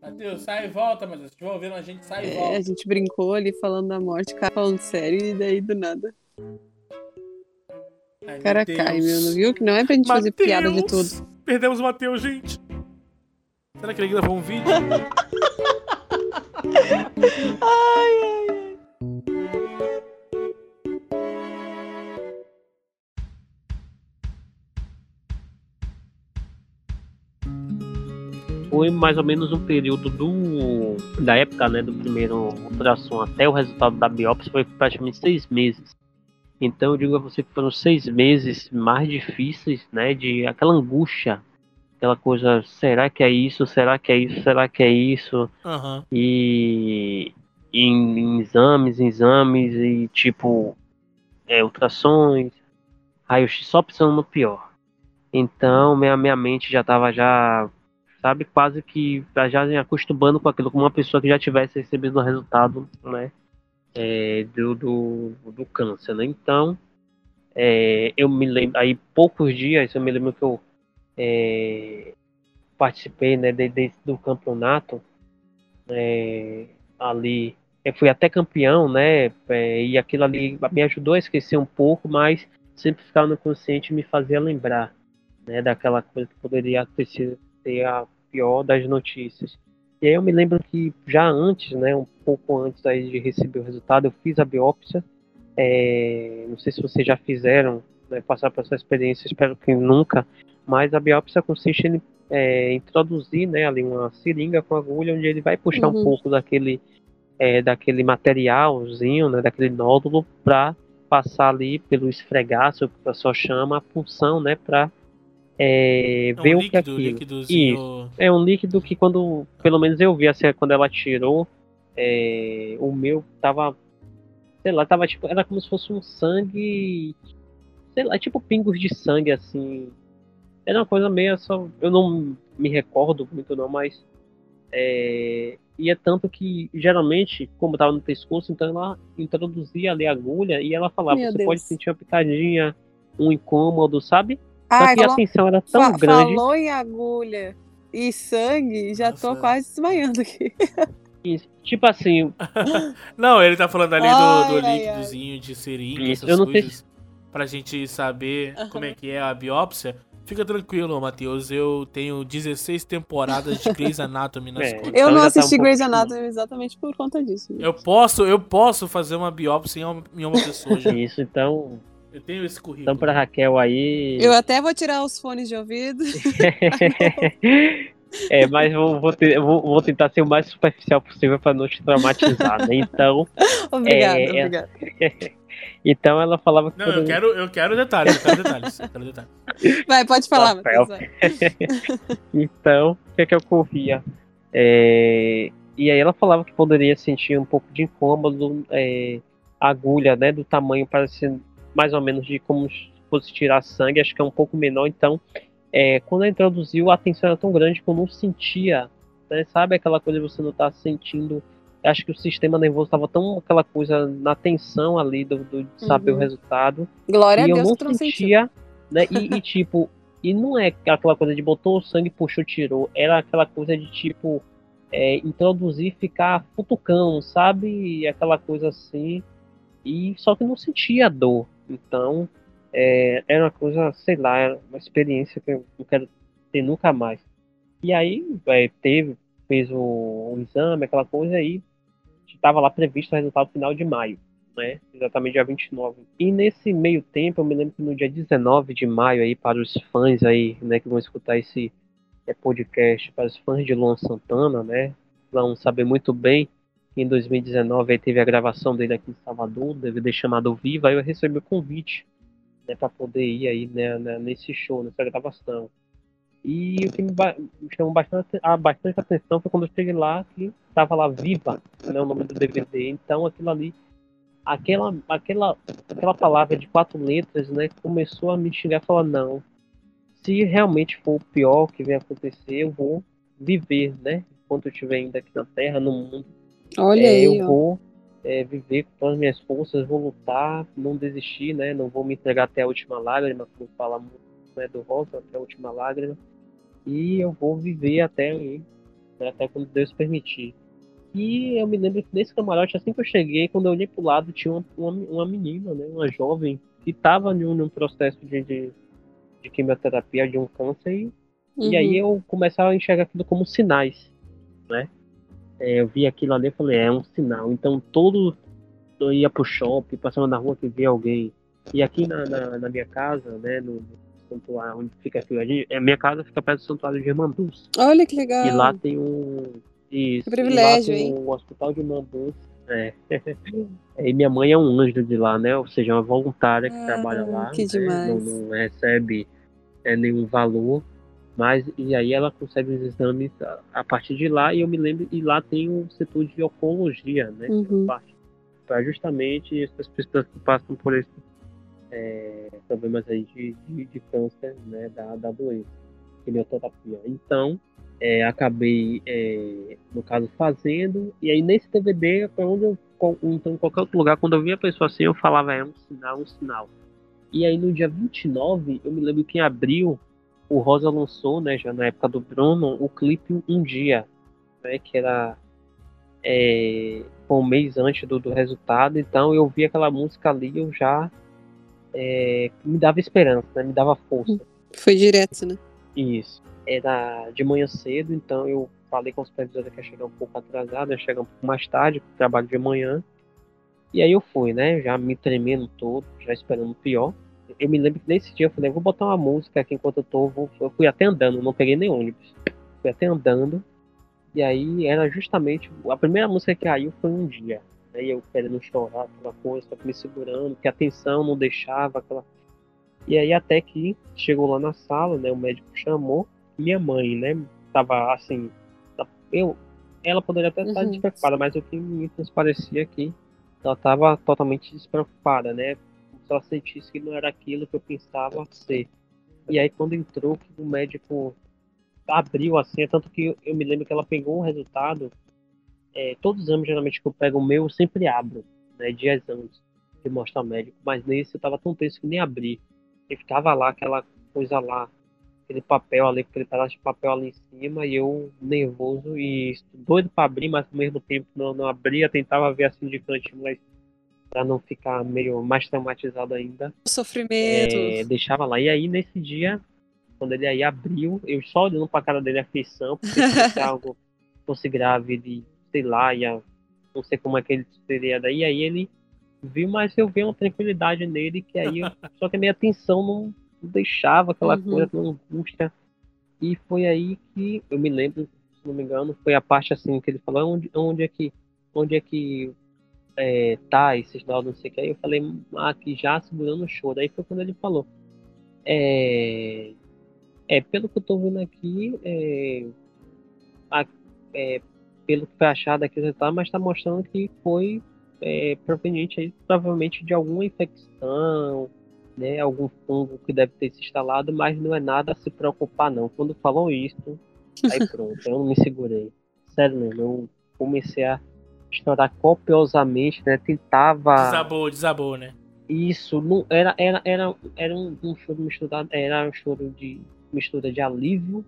Matheus, sai e volta, Matheus. Se estiver ouvindo a gente, sai e É, volta. a gente brincou ali falando da morte, o cara falando sério, e daí do nada. Ai, O cara meu cai, meu. Não viu que não é pra gente fazer piada de tudo. Perdemos o Matheus, gente. Será que ele gravou um vídeo? foi mais ou menos um período do da época, né, do primeiro ultrassom até o resultado da biópsia foi praticamente seis meses. Então eu digo a você que foram seis meses mais difíceis, né, de aquela angústia, aquela coisa, será que é isso, será que é isso, será que é isso, Aham. e em, em exames, em exames e tipo é, ultrassons, raio-x só pensando no pior. Então minha, minha mente já tava já, sabe, quase que já me acostumando com aquilo, como uma pessoa que já tivesse recebido o resultado, né, é, do, do, do câncer, né? Então, é, eu me lembro, aí poucos dias eu me lembro que eu é, participei, né, de, de- do campeonato, é, ali, eu fui até campeão, né, é, e aquilo ali me ajudou a esquecer um pouco, mas sempre ficava no consciente me fazia lembrar, né, daquela coisa que poderia ter sido ter a pior das notícias. E aí eu me lembro que já antes, né, um pouco antes aí de receber o resultado, eu fiz a biópsia. É, não sei se vocês já fizeram, né, passar por essa experiência, espero que nunca. Mas a biópsia consiste em é, introduzir, né, ali uma seringa com agulha, onde ele vai puxar um Uhum. pouco daquele, é, daquele materialzinho, né, daquele nódulo, para passar ali pelo esfregaço, que o pessoal chama, a punção, né, para é, É ver um o que é líquido, aquilo. líquidozinho. É um líquido que quando, pelo menos eu vi assim, quando ela tirou, é, o meu tava, sei lá, tava tipo, era como se fosse um sangue, sei lá, tipo pingos de sangue assim. Era uma coisa meio só, eu não me recordo muito não, mas é, e é tanto que geralmente, como tava no pescoço, então ela introduzia ali a agulha e ela falava, Meu você Deus. pode sentir uma picadinha, um incômodo, sabe? Só Ai, que a falou, tensão era tão fa- grande. falou em agulha e sangue, já tô Nossa. quase desmaiando aqui. que, Tipo assim, Não, ele tá falando ali do, Ai, do ai, líquidozinho de seringa, Isso, essas eu não sei coisas. Pra gente saber Aham. como é que é a biópsia. Fica tranquilo, Matheus. Eu tenho 16 temporadas de Grey's Anatomy nas É. costas. Eu Então não tá um assisti pouco Grey's acostumado. Anatomy exatamente por conta disso. Eu posso, eu posso fazer uma biópsia em uma, em uma pessoa já. isso, então, Eu tenho esse currículo. então pra Raquel aí. Eu até vou tirar os fones de ouvido. é, mas vou, vou, te- vou- vou tentar ser o mais superficial possível pra não te traumatizar, né? Então, Obrigada, É, é. obrigada. então ela falava que Não, eu quero, eu quero detalhes, eu quero detalhes. Eu quero detalhes. Vai, pode falar. Matheus. vai. Então, o que é que ocorria? É, E aí ela falava que poderia sentir um pouco de incômodo, é, agulha, né, do tamanho parece mais ou menos de como se fosse tirar sangue, acho que é um pouco menor, então é, quando ela introduziu a tensão era tão grande que eu não sentia, né, sabe aquela coisa de você não tá sentindo, acho que o sistema nervoso estava tão aquela coisa na tensão ali do, do- de saber Uhum. o resultado, Glória e a eu Deus não que tu não sentiu. sentia, né? E, e, tipo, e não é aquela coisa de botou o sangue, puxou, tirou. Era aquela coisa de tipo é, introduzir, ficar futucão, sabe? E aquela coisa assim. E só que não sentia dor. Então, é, era uma coisa, sei lá, era uma experiência que eu não quero ter nunca mais. E aí, é, teve, fez o, o exame, aquela coisa aí. Estava lá previsto o resultado final de maio né? Exatamente dia 29. E nesse meio tempo, eu me lembro que no dia 19 de maio aí, para os fãs aí, né, que vão escutar esse é, podcast, para os fãs de Luan Santana, né, vão saber muito bem em 2019 aí teve a gravação dele aqui em Salvador, DVD chamado Viva, aí eu recebi o convite, né, para poder ir aí, né, né, nesse show, nessa gravação. E o que me, chamou bastante, a bastante atenção foi quando eu cheguei lá, que tava lá Viva, né, o nome do DVD. Então aquilo ali aquela, aquela, aquela palavra de quatro letras, né, começou a me xingar e falar, não, se realmente for o pior que vem acontecer, eu vou viver, né, enquanto eu estiver ainda aqui na Terra, no mundo, Olha é, aí, eu ó. vou é, viver com todas as minhas forças, vou lutar, não desistir, né, não vou me entregar até a última lágrima, como fala muito, né, do Rosa, até a última lágrima, e eu vou viver até aí, né, até quando Deus permitir. E eu me lembro que nesse camarote, assim que eu cheguei, quando eu olhei pro lado, tinha uma, uma, uma menina, né, uma jovem, que estava num, num processo de, de, de quimioterapia de um câncer, e, e aí Uhum. eu começava a enxergar aquilo como sinais, né? É, eu vi aquilo ali e falei, é um sinal. Então todo eu ia pro shopping, passava na rua que via alguém. E aqui na, na, na minha casa, né, no santuário onde fica ali. A minha casa fica perto do santuário de Irmanduz. Olha que legal. E lá tem um. Isso, Que privilégio, hein? o Hospital de Irmanduz. É. e minha mãe é um anjo de lá, né? Ou seja, uma voluntária que Ah, trabalha lá. que né? demais. Não, não recebe é, nenhum valor. Mas, e aí ela consegue os exames a, a partir de lá, e eu me lembro, e lá tem o setor de oncologia, né? Uhum. Para justamente essas pessoas que passam por esses é, problemas aí de, de, de câncer, né? Da, da doença, quimioterapia. Então, é, acabei, é, no caso, fazendo, e aí nesse DVD, foi onde eu, então, em qualquer outro lugar, quando eu via a pessoa assim, eu falava, é um sinal, um sinal. E aí no dia 29, eu me lembro que em abril, o Rosa lançou, né, já na época do Bruno, o clipe Um Dia, né, que era é, um mês antes do, do resultado, então eu vi aquela música ali, eu já é, me dava esperança, né, me dava força. Foi direto, né? Isso. Era de manhã cedo, então eu falei com os supervisores que ia chegar um pouco atrasado, ia chegar um pouco mais tarde, trabalho de manhã. E aí eu fui, né? Já me tremendo todo, já esperando o pior. Eu me lembro que nesse dia eu falei, vou botar uma música aqui enquanto eu tô. Vou... Eu fui até andando, não peguei nem ônibus. Fui até andando. E aí era justamente. A primeira música que caiu foi um dia. Aí eu querendo chorar, aquela coisa, só que me segurando, que a tensão não deixava aquela. E aí até que chegou lá na sala, né? O médico chamou. Minha mãe, né? Tava assim. Eu, ela poderia até estar Uhum. despreocupada, mas o que me transparecia aqui ela estava totalmente despreocupada, né? Ela sentisse que não era aquilo que eu pensava ser. E aí quando entrou, o médico abriu assim, tanto que eu, me lembro que ela pegou o resultado. é, todos os exames geralmente que eu pego o meu, eu sempre abro, né? Dias antes de mostrar ao médico. Mas nesse eu tava tão tenso que nem abri. E ficava lá aquela coisa lá, aquele papel ali, aquele pedaço de papel ali em cima, e eu nervoso e doido para abrir, mas ao mesmo tempo não, não abria, tentava ver assim de cantinho, mas para não ficar meio mais traumatizado ainda, Sofrimento. é, deixava lá. E aí nesse dia, quando ele aí abriu, eu só olhando pra cara dele a aflição, porque se algo fosse grave, de, sei lá, ia, não sei como é que ele seria daí, aí ele viu, mas eu vi uma tranquilidade nele, que aí, eu- só que a minha atenção não não deixava aquela Uhum. coisa, aquela angústia. E foi aí que eu me lembro, se não me engano, foi a parte assim que ele falou, onde, onde é que, onde é que é, tá esses dados, não sei o que. Aí eu falei, ah, aqui já segurando o choro. Aí foi quando ele falou, é, é pelo que eu tô vendo aqui, é, a- é, pelo que foi achado aqui, mas tá mostrando que foi é, proveniente aí, provavelmente de alguma infecção, né, algum fungo que deve ter se instalado, mas não é nada a se preocupar não. Quando falou isso, aí pronto, eu não me segurei. Sério mesmo, eu comecei a chorar copiosamente, né, tentava Desabou, desabou, né? isso, não era era era era um, um choro misturado, era um choro de mistura de alívio,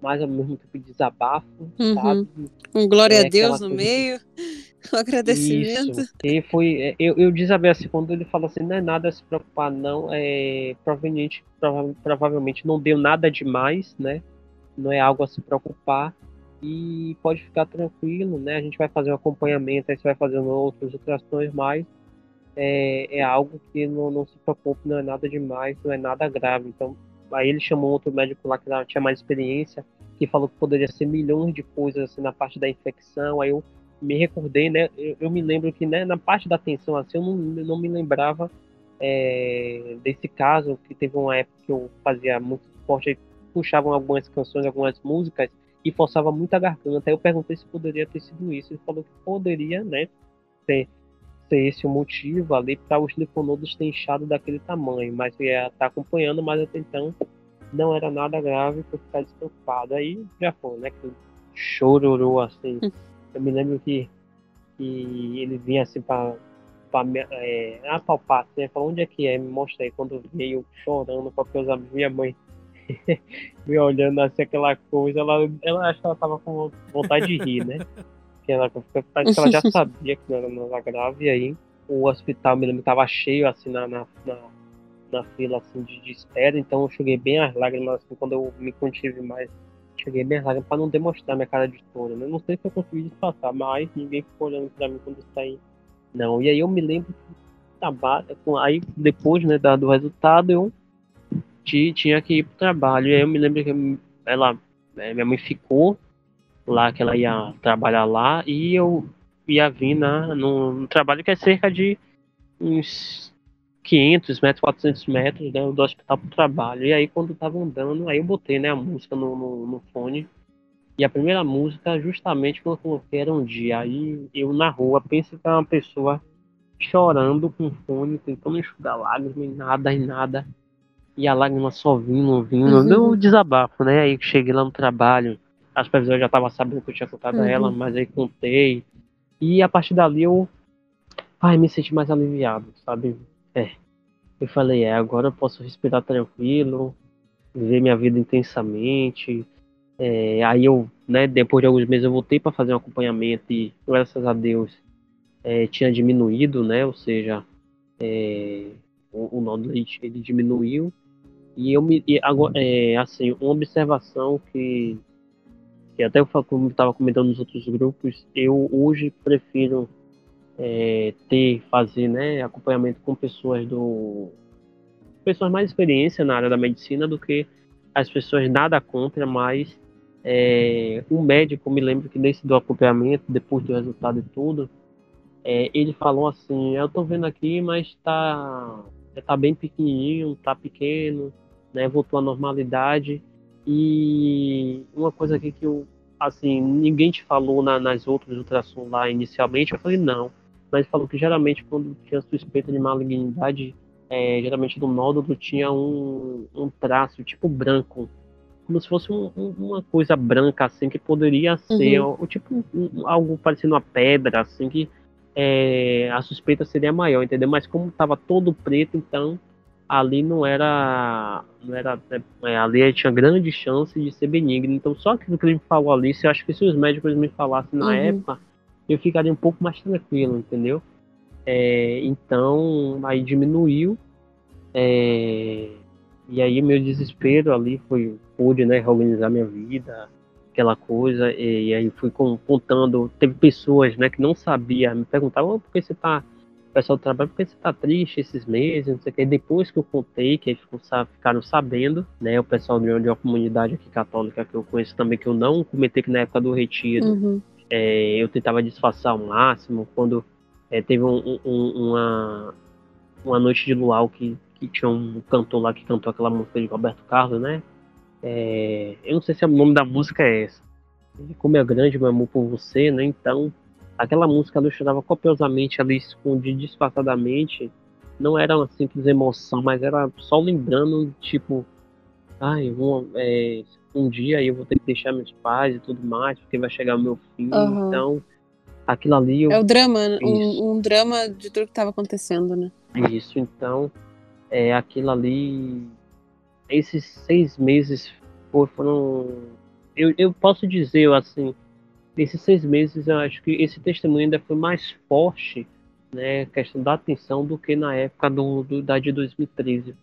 mas ao mesmo tempo de desabafo, Uhum. sabe? Um glória É, a Deus no meio. Um agradecimento. Isso. E foi. é, Eu, eu desabei assim, quando ele falou assim, não é nada a se preocupar, não. É proveniente, prova- provavelmente não deu nada demais, né? Não é algo a se preocupar. E pode ficar tranquilo, né? A gente vai fazer um acompanhamento, aí você vai fazendo outras ultrações, mas é, é algo que não, não se preocupe, não é nada demais, não é nada grave. Então, aí ele chamou outro médico lá que tinha mais experiência, que falou que poderia ser milhões de coisas assim, na parte da infecção. Aí eu me recordei, né? Eu, eu me lembro que né, na parte da atenção, assim, eu não, não me lembrava é, desse caso, que teve uma época que eu fazia muito esporte, puxavam algumas canções, algumas músicas e forçava muito a garganta. Aí eu perguntei se poderia ter sido isso. Ele falou que poderia, né, ser, ser esse o motivo ali para os linfonodos terem inchado daquele tamanho, mas ia estar acompanhando, mas até então não era nada grave para ficar despreocupado. Aí já foi, né, que chororô assim. Eu me lembro que, que ele vinha assim para é, apalpar, assim, falou, onde é que é? Me mostra aí. Quando veio chorando com os amigos, minha mãe me olhando assim, aquela coisa, ela, ela acho que ela tava com vontade de rir, né? Que ela, que ela já sabia que não era nada grave, e aí o hospital, me lembro, tava cheio assim na, na, na, na fila assim, de, de espera, então eu cheguei bem às lágrimas, assim, quando eu me contive mais cheguei bem larga para não demonstrar minha cara de touro, né? Não sei se eu consegui disfarçar, mas ninguém ficou olhando para mim quando eu saí. Não, e aí eu me lembro que aí depois, né, do resultado, eu ti- tinha que ir pro trabalho. E aí eu me lembro que ela, eh, minha mãe ficou lá, que ela ia trabalhar lá, e eu ia vir na, no, no trabalho que é cerca de uns 500 metros, 400 metros né, do hospital pro trabalho. E aí quando eu tava andando, aí eu botei né, a música no, no, no fone. E a primeira música, justamente quando eu coloquei, era um dia. Aí eu na rua, penso que é uma pessoa chorando com fone, tentando enxugar lágrimas e nada, nada. E a lágrima só vindo, vindo. Uhum. Deu um desabafo, né? Aí cheguei lá no trabalho, as pessoas já estavam sabendo que eu tinha contado a Uhum. ela, mas aí contei. E a partir dali eu ai, me senti mais aliviado, sabe? É. Eu falei, é, agora eu posso respirar tranquilo, viver minha vida intensamente. É, aí eu, né, depois de alguns meses eu voltei para fazer um acompanhamento e graças a Deus é, tinha diminuído, né? Ou seja, é, o, o nó do leite ele diminuiu. E eu me, e é, assim, uma observação que, que até eu estava comentando nos outros grupos, eu hoje prefiro é, ter, fazer, né, acompanhamento com pessoas do pessoas mais experiência na área da medicina do que as pessoas nada contra, mas é, o médico, me lembro que nesse do acompanhamento, depois do resultado e tudo, é, ele falou assim, eu tô vendo aqui, mas tá, tá bem pequenininho, tá pequeno, né, voltou à normalidade, e uma coisa aqui que eu, assim, ninguém te falou na, nas outras ultrassom lá inicialmente, eu falei não, mas falou que geralmente quando tinha suspeita de malignidade, é, geralmente do nódulo tinha um, um traço tipo branco, como se fosse um- um- uma coisa branca assim que poderia ser Uhum. o tipo um- algo parecendo uma pedra assim que é, a suspeita seria maior, entendeu? Mas como estava todo preto, então ali não era, não era é, ali tinha grande chance de ser benigno. Então só aquilo que ele me falou ali, se eu acho que se os médicos me falassem na Uhum. época, eu ficaria um pouco mais tranquilo, entendeu? É, então aí diminuiu. é, e aí meu desespero ali foi pude né, reorganizar minha vida, aquela coisa, e, e aí fui com- contando, teve pessoas né, que não sabiam, me perguntavam "Ô, por que você tá. O pessoal do trabalho, por que você tá triste esses meses, não sei o que. Depois que eu contei, que sa- ficaram sabendo, né? O pessoal de uma, de uma comunidade aqui católica que eu conheço também, que eu não comentei que na época do retiro, Uhum. é, eu tentava disfarçar ao máximo. Quando é, teve um- um- uma, uma noite de luau que, que tinha um cantor lá que cantou aquela música de Roberto Carlos, né? É, eu não sei se o nome da música é essa. Como é grande meu amor por você, né? Então, aquela música eu chorava copiosamente ali, escondida disfarçadamente. Não era uma simples emoção, mas era só lembrando, tipo, ai, um, é, um dia eu vou ter que deixar meus pais e tudo mais, porque vai chegar meu fim. Aham. Então, aquilo ali eu É o drama, né? Um, um drama de tudo que tava acontecendo, né? Isso, então, é, aquilo ali, esses seis meses fo- foram, eu, eu posso dizer, assim, nesses seis meses eu acho que esse testemunho ainda foi mais forte, né, questão da atenção, do que na época do, do- da de 2013.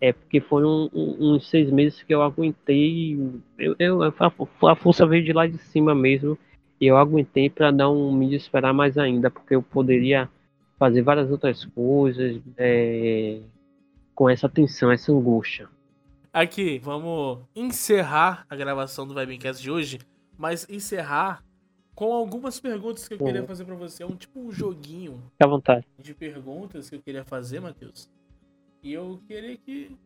É, porque foram um- uns seis meses que eu aguentei, eu, eu, a, a força veio de lá de cima mesmo, e eu aguentei para não me desesperar mais ainda, porque eu poderia fazer várias outras coisas é, com essa tensão, essa angústia. Aqui, vamos encerrar a gravação do Vibecast de hoje, mas encerrar com algumas perguntas que eu queria Uhum. fazer pra você. É um tipo um joguinho Fique à vontade. de perguntas que eu queria fazer, Matheus. E eu queria que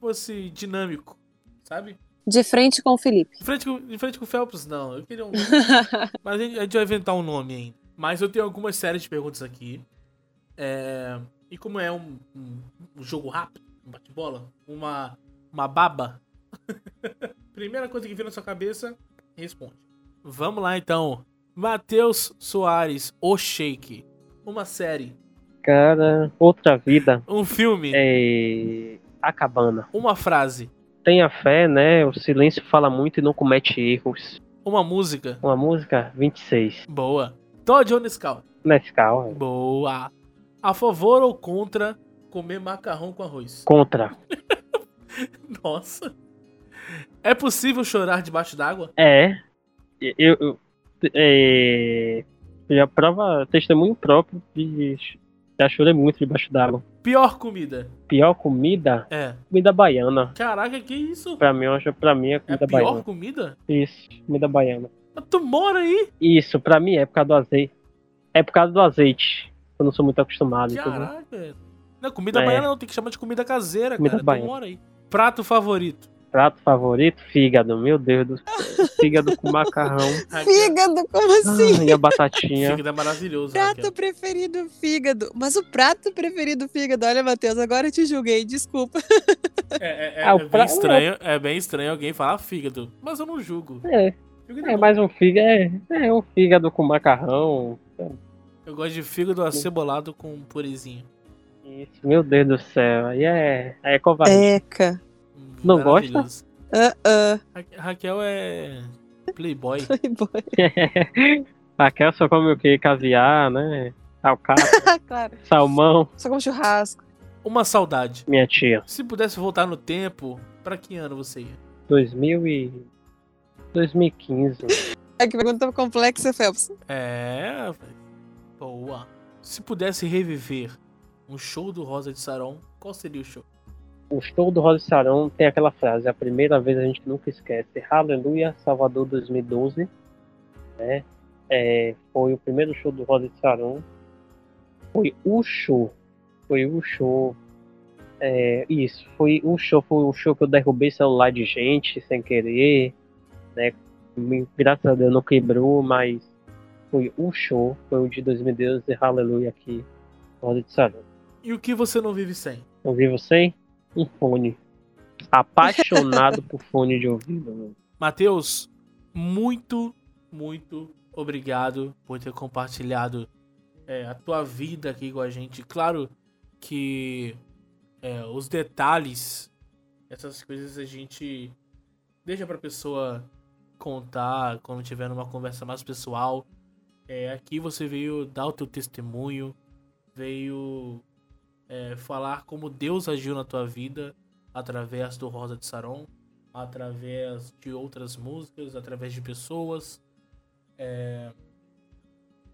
fosse dinâmico, sabe? De frente com o Felipe. De frente com, de frente com o Phelps, não. Eu queria um. Mas a gente, a gente vai inventar um nome ainda. Mas eu tenho algumas séries de perguntas aqui. É, E como é um, um- um jogo rápido, um bate-bola, uma, uma baba. Primeira coisa que vem na sua cabeça, responde. Vamos lá então. Matheus Soares, O Shake. Uma série. Cara, outra vida Um filme. é a cabana. Uma frase. Tenha fé, né? O silêncio fala muito e não comete erros. Uma música. Uma música 26. Boa. Todd ou Nescau? Nescau. é. Boa. A favor ou contra comer macarrão com arroz? Contra. Nossa. É possível chorar debaixo d'água? É. Eu, eu, é, já prova testemunho próprio de Já chorei muito debaixo d'água. Pior comida. Pior comida? É. Comida baiana. Caraca, que isso? Pra mim, eu acho, pra mim é É comida pior baiana. comida? Isso, comida baiana. Mas Tu mora aí? Isso, pra mim é por causa do azeite. É por causa do azeite. Eu não sou muito acostumado? Caraca. Não, comida É. baiana não, tem que chamar de comida caseira, Comida cara. Tu baiana. mora aí. Prato favorito. Prato favorito, fígado. Meu Deus do céu. Fígado com macarrão. Fígado, como assim? Ah, e a batatinha. Fígado é maravilhoso. Prato Raquel. preferido, fígado. Mas o prato preferido, fígado. Olha, Matheus, agora eu te julguei, desculpa. É, é- é- Ah, é bem pra- estranho, é bem estranho alguém falar fígado. Mas eu não julgo. É, Fígado é bom. mais um fígado. É, é um fígado com macarrão. Eu gosto de fígado acebolado com purezinho. Isso, meu Deus do céu. Aí é, aí é covarde. Eca. Hum, Não maravilhoso. Ah, ah. Ra- Raquel é playboy. Playboy. Raquel só come o quê? Caviar, né? Alcatra, claro. salmão. Só como churrasco. Uma saudade. Minha tia. Se pudesse voltar no tempo, pra que ano você ia? 2000 e... 2015. É que pergunta complexa, Phelps. É. Boa. Se pudesse reviver um show do Rosa de Saron, qual seria o show? O show do Rosa Sarão tem aquela frase, a primeira vez a gente nunca esquece. Aleluia, Salvador 2012. Né? É, foi o primeiro show do Rosa Sarão. Foi o show. Foi o show. É, isso, foi o show. Foi o show que eu derrubei celular de gente sem querer. Né? Graças a Deus não quebrou, mas foi o show. Foi o de 2012. Aleluia aqui. Rosa de Sarão. E o que você não vive sem? Eu vi você? Um fone. Apaixonado por fone de ouvido. mano. Matheus, muito, muito obrigado por ter compartilhado é, a tua vida aqui com a gente. Claro que é, os detalhes, essas coisas a gente deixa pra pessoa contar quando tiver numa conversa mais pessoal. É, aqui você veio dar o teu testemunho, veio é, falar como Deus agiu na tua vida através do Rosa de Saron através de outras músicas, através de pessoas. É,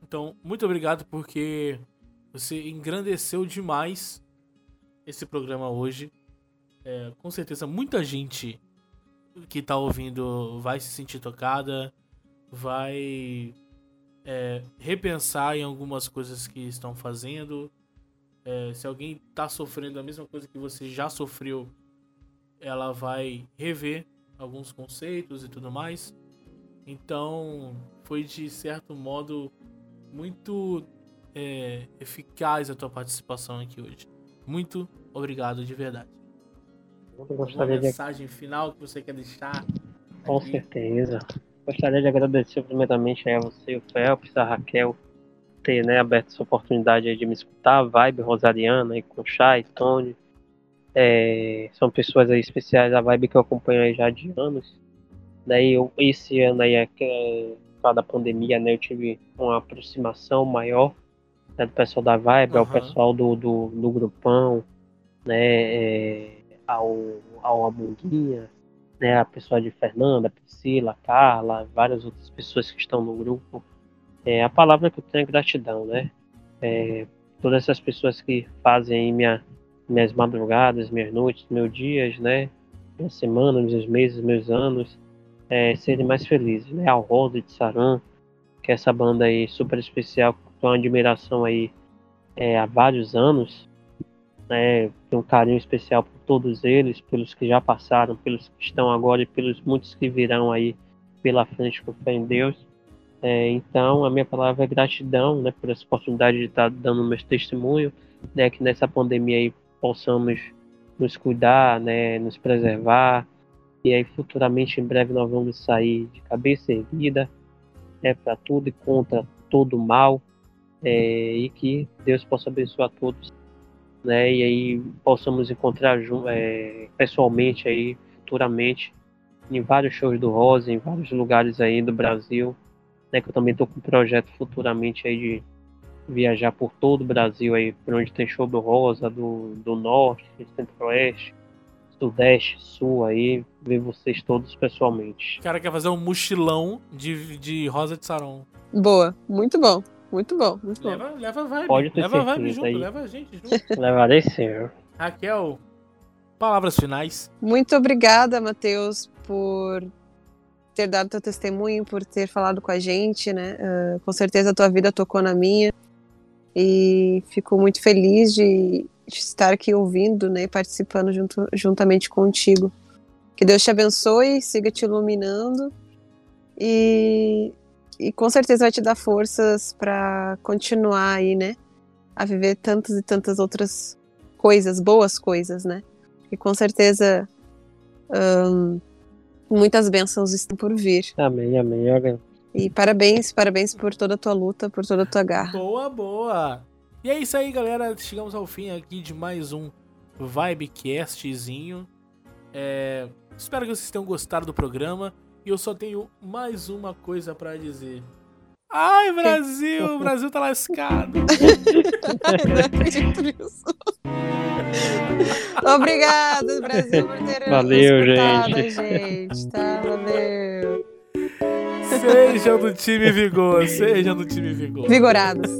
Então, muito obrigado porque você engrandeceu demais esse programa hoje. É, com certeza, muita gente que tá ouvindo vai se sentir tocada, vai é, repensar em algumas coisas que estão fazendo. É, se alguém tá sofrendo a mesma coisa que você já sofreu, ela vai rever alguns conceitos e tudo mais. Então, foi de certo modo muito é, eficaz a tua participação aqui hoje. Muito obrigado de verdade. Eu Uma gostaria de, mensagem final que você quer deixar? com aqui? certeza. Gostaria de agradecer primeiramente a você, o Phelps, a Raquel, ter né, aberto essa oportunidade de me escutar, a Vibe Rosariana, aí com o Chay, Tony. É, são pessoas aí especiais, a Vibe que eu acompanho aí já de anos. Daí eu, esse ano aí, é, é, por causa da pandemia, né, eu tive uma aproximação maior né, do pessoal da Vibe, ao Aham. pessoal do, do, do grupão, né, é, ao, ao Amunguinha, né, a pessoa de Fernanda, Priscila, Carla, várias outras pessoas que estão no grupo. É, a palavra que eu tenho é gratidão, né? É, todas essas pessoas que fazem minha, minhas madrugadas, minhas noites, meus dias, né? Minha semana, meus meses, meus anos, é, serem mais felizes, né? Ao Rosa de Saran, que é essa banda aí super especial, tenho uma admiração aí é, há vários anos, né? Tenho um carinho especial por todos eles, pelos que já passaram, pelos que estão agora e pelos muitos que virão aí pela frente com fé em Deus. É, então, a minha palavra é gratidão, né, por essa oportunidade de estar dando meu testemunho, né, que nessa pandemia aí possamos nos cuidar, né, nos preservar, e aí futuramente, em breve, nós vamos sair de cabeça erguida, né, para tudo e contra todo mal, é, e que Deus possa abençoar todos, né, e aí possamos encontrar é, pessoalmente aí, futuramente, em vários shows do Rosa, em vários lugares aí do Brasil, né, que eu também tô com um projeto futuramente aí de viajar por todo o Brasil aí, por onde tem show do Rosa, do, do Norte, Centro-Oeste, Sudeste, Sul aí, ver vocês todos pessoalmente. O cara quer fazer um mochilão de, de Rosa de Saron. Boa, muito bom. Muito bom, muito bom. Leva, leva vibe. Pode ter leva vibe junto, aí. leva a gente junto. Levarei sim. Raquel, palavras finais. Muito obrigada, Matheus, por ter dado teu testemunho, por ter falado com a gente, né? Ah, com certeza a tua vida tocou na minha. E fico muito feliz de, de estar aqui ouvindo, né? E participando junto, juntamente contigo. Que Deus te abençoe, siga te iluminando. E, e com certeza vai te dar forças para continuar aí, né? A viver tantas e tantas outras coisas, boas coisas, né? E com certeza ahn, muitas bênçãos estão por vir. Amém, amém. Olha, E parabéns, parabéns por toda a tua luta, por toda a tua garra. Boa, boa. E é isso aí, galera. Chegamos ao fim aqui de mais um Vibecastzinho. É, Espero que vocês tenham gostado do programa. E eu só tenho mais uma coisa pra dizer. Ai, Brasil! O Brasil tá lascado. Não acredito nisso. Obrigada, Brasil, por ter Valeu, gente. gente, tá? Valeu. Sejam do time Vigor. Sejam do time Vigor. Vigorados.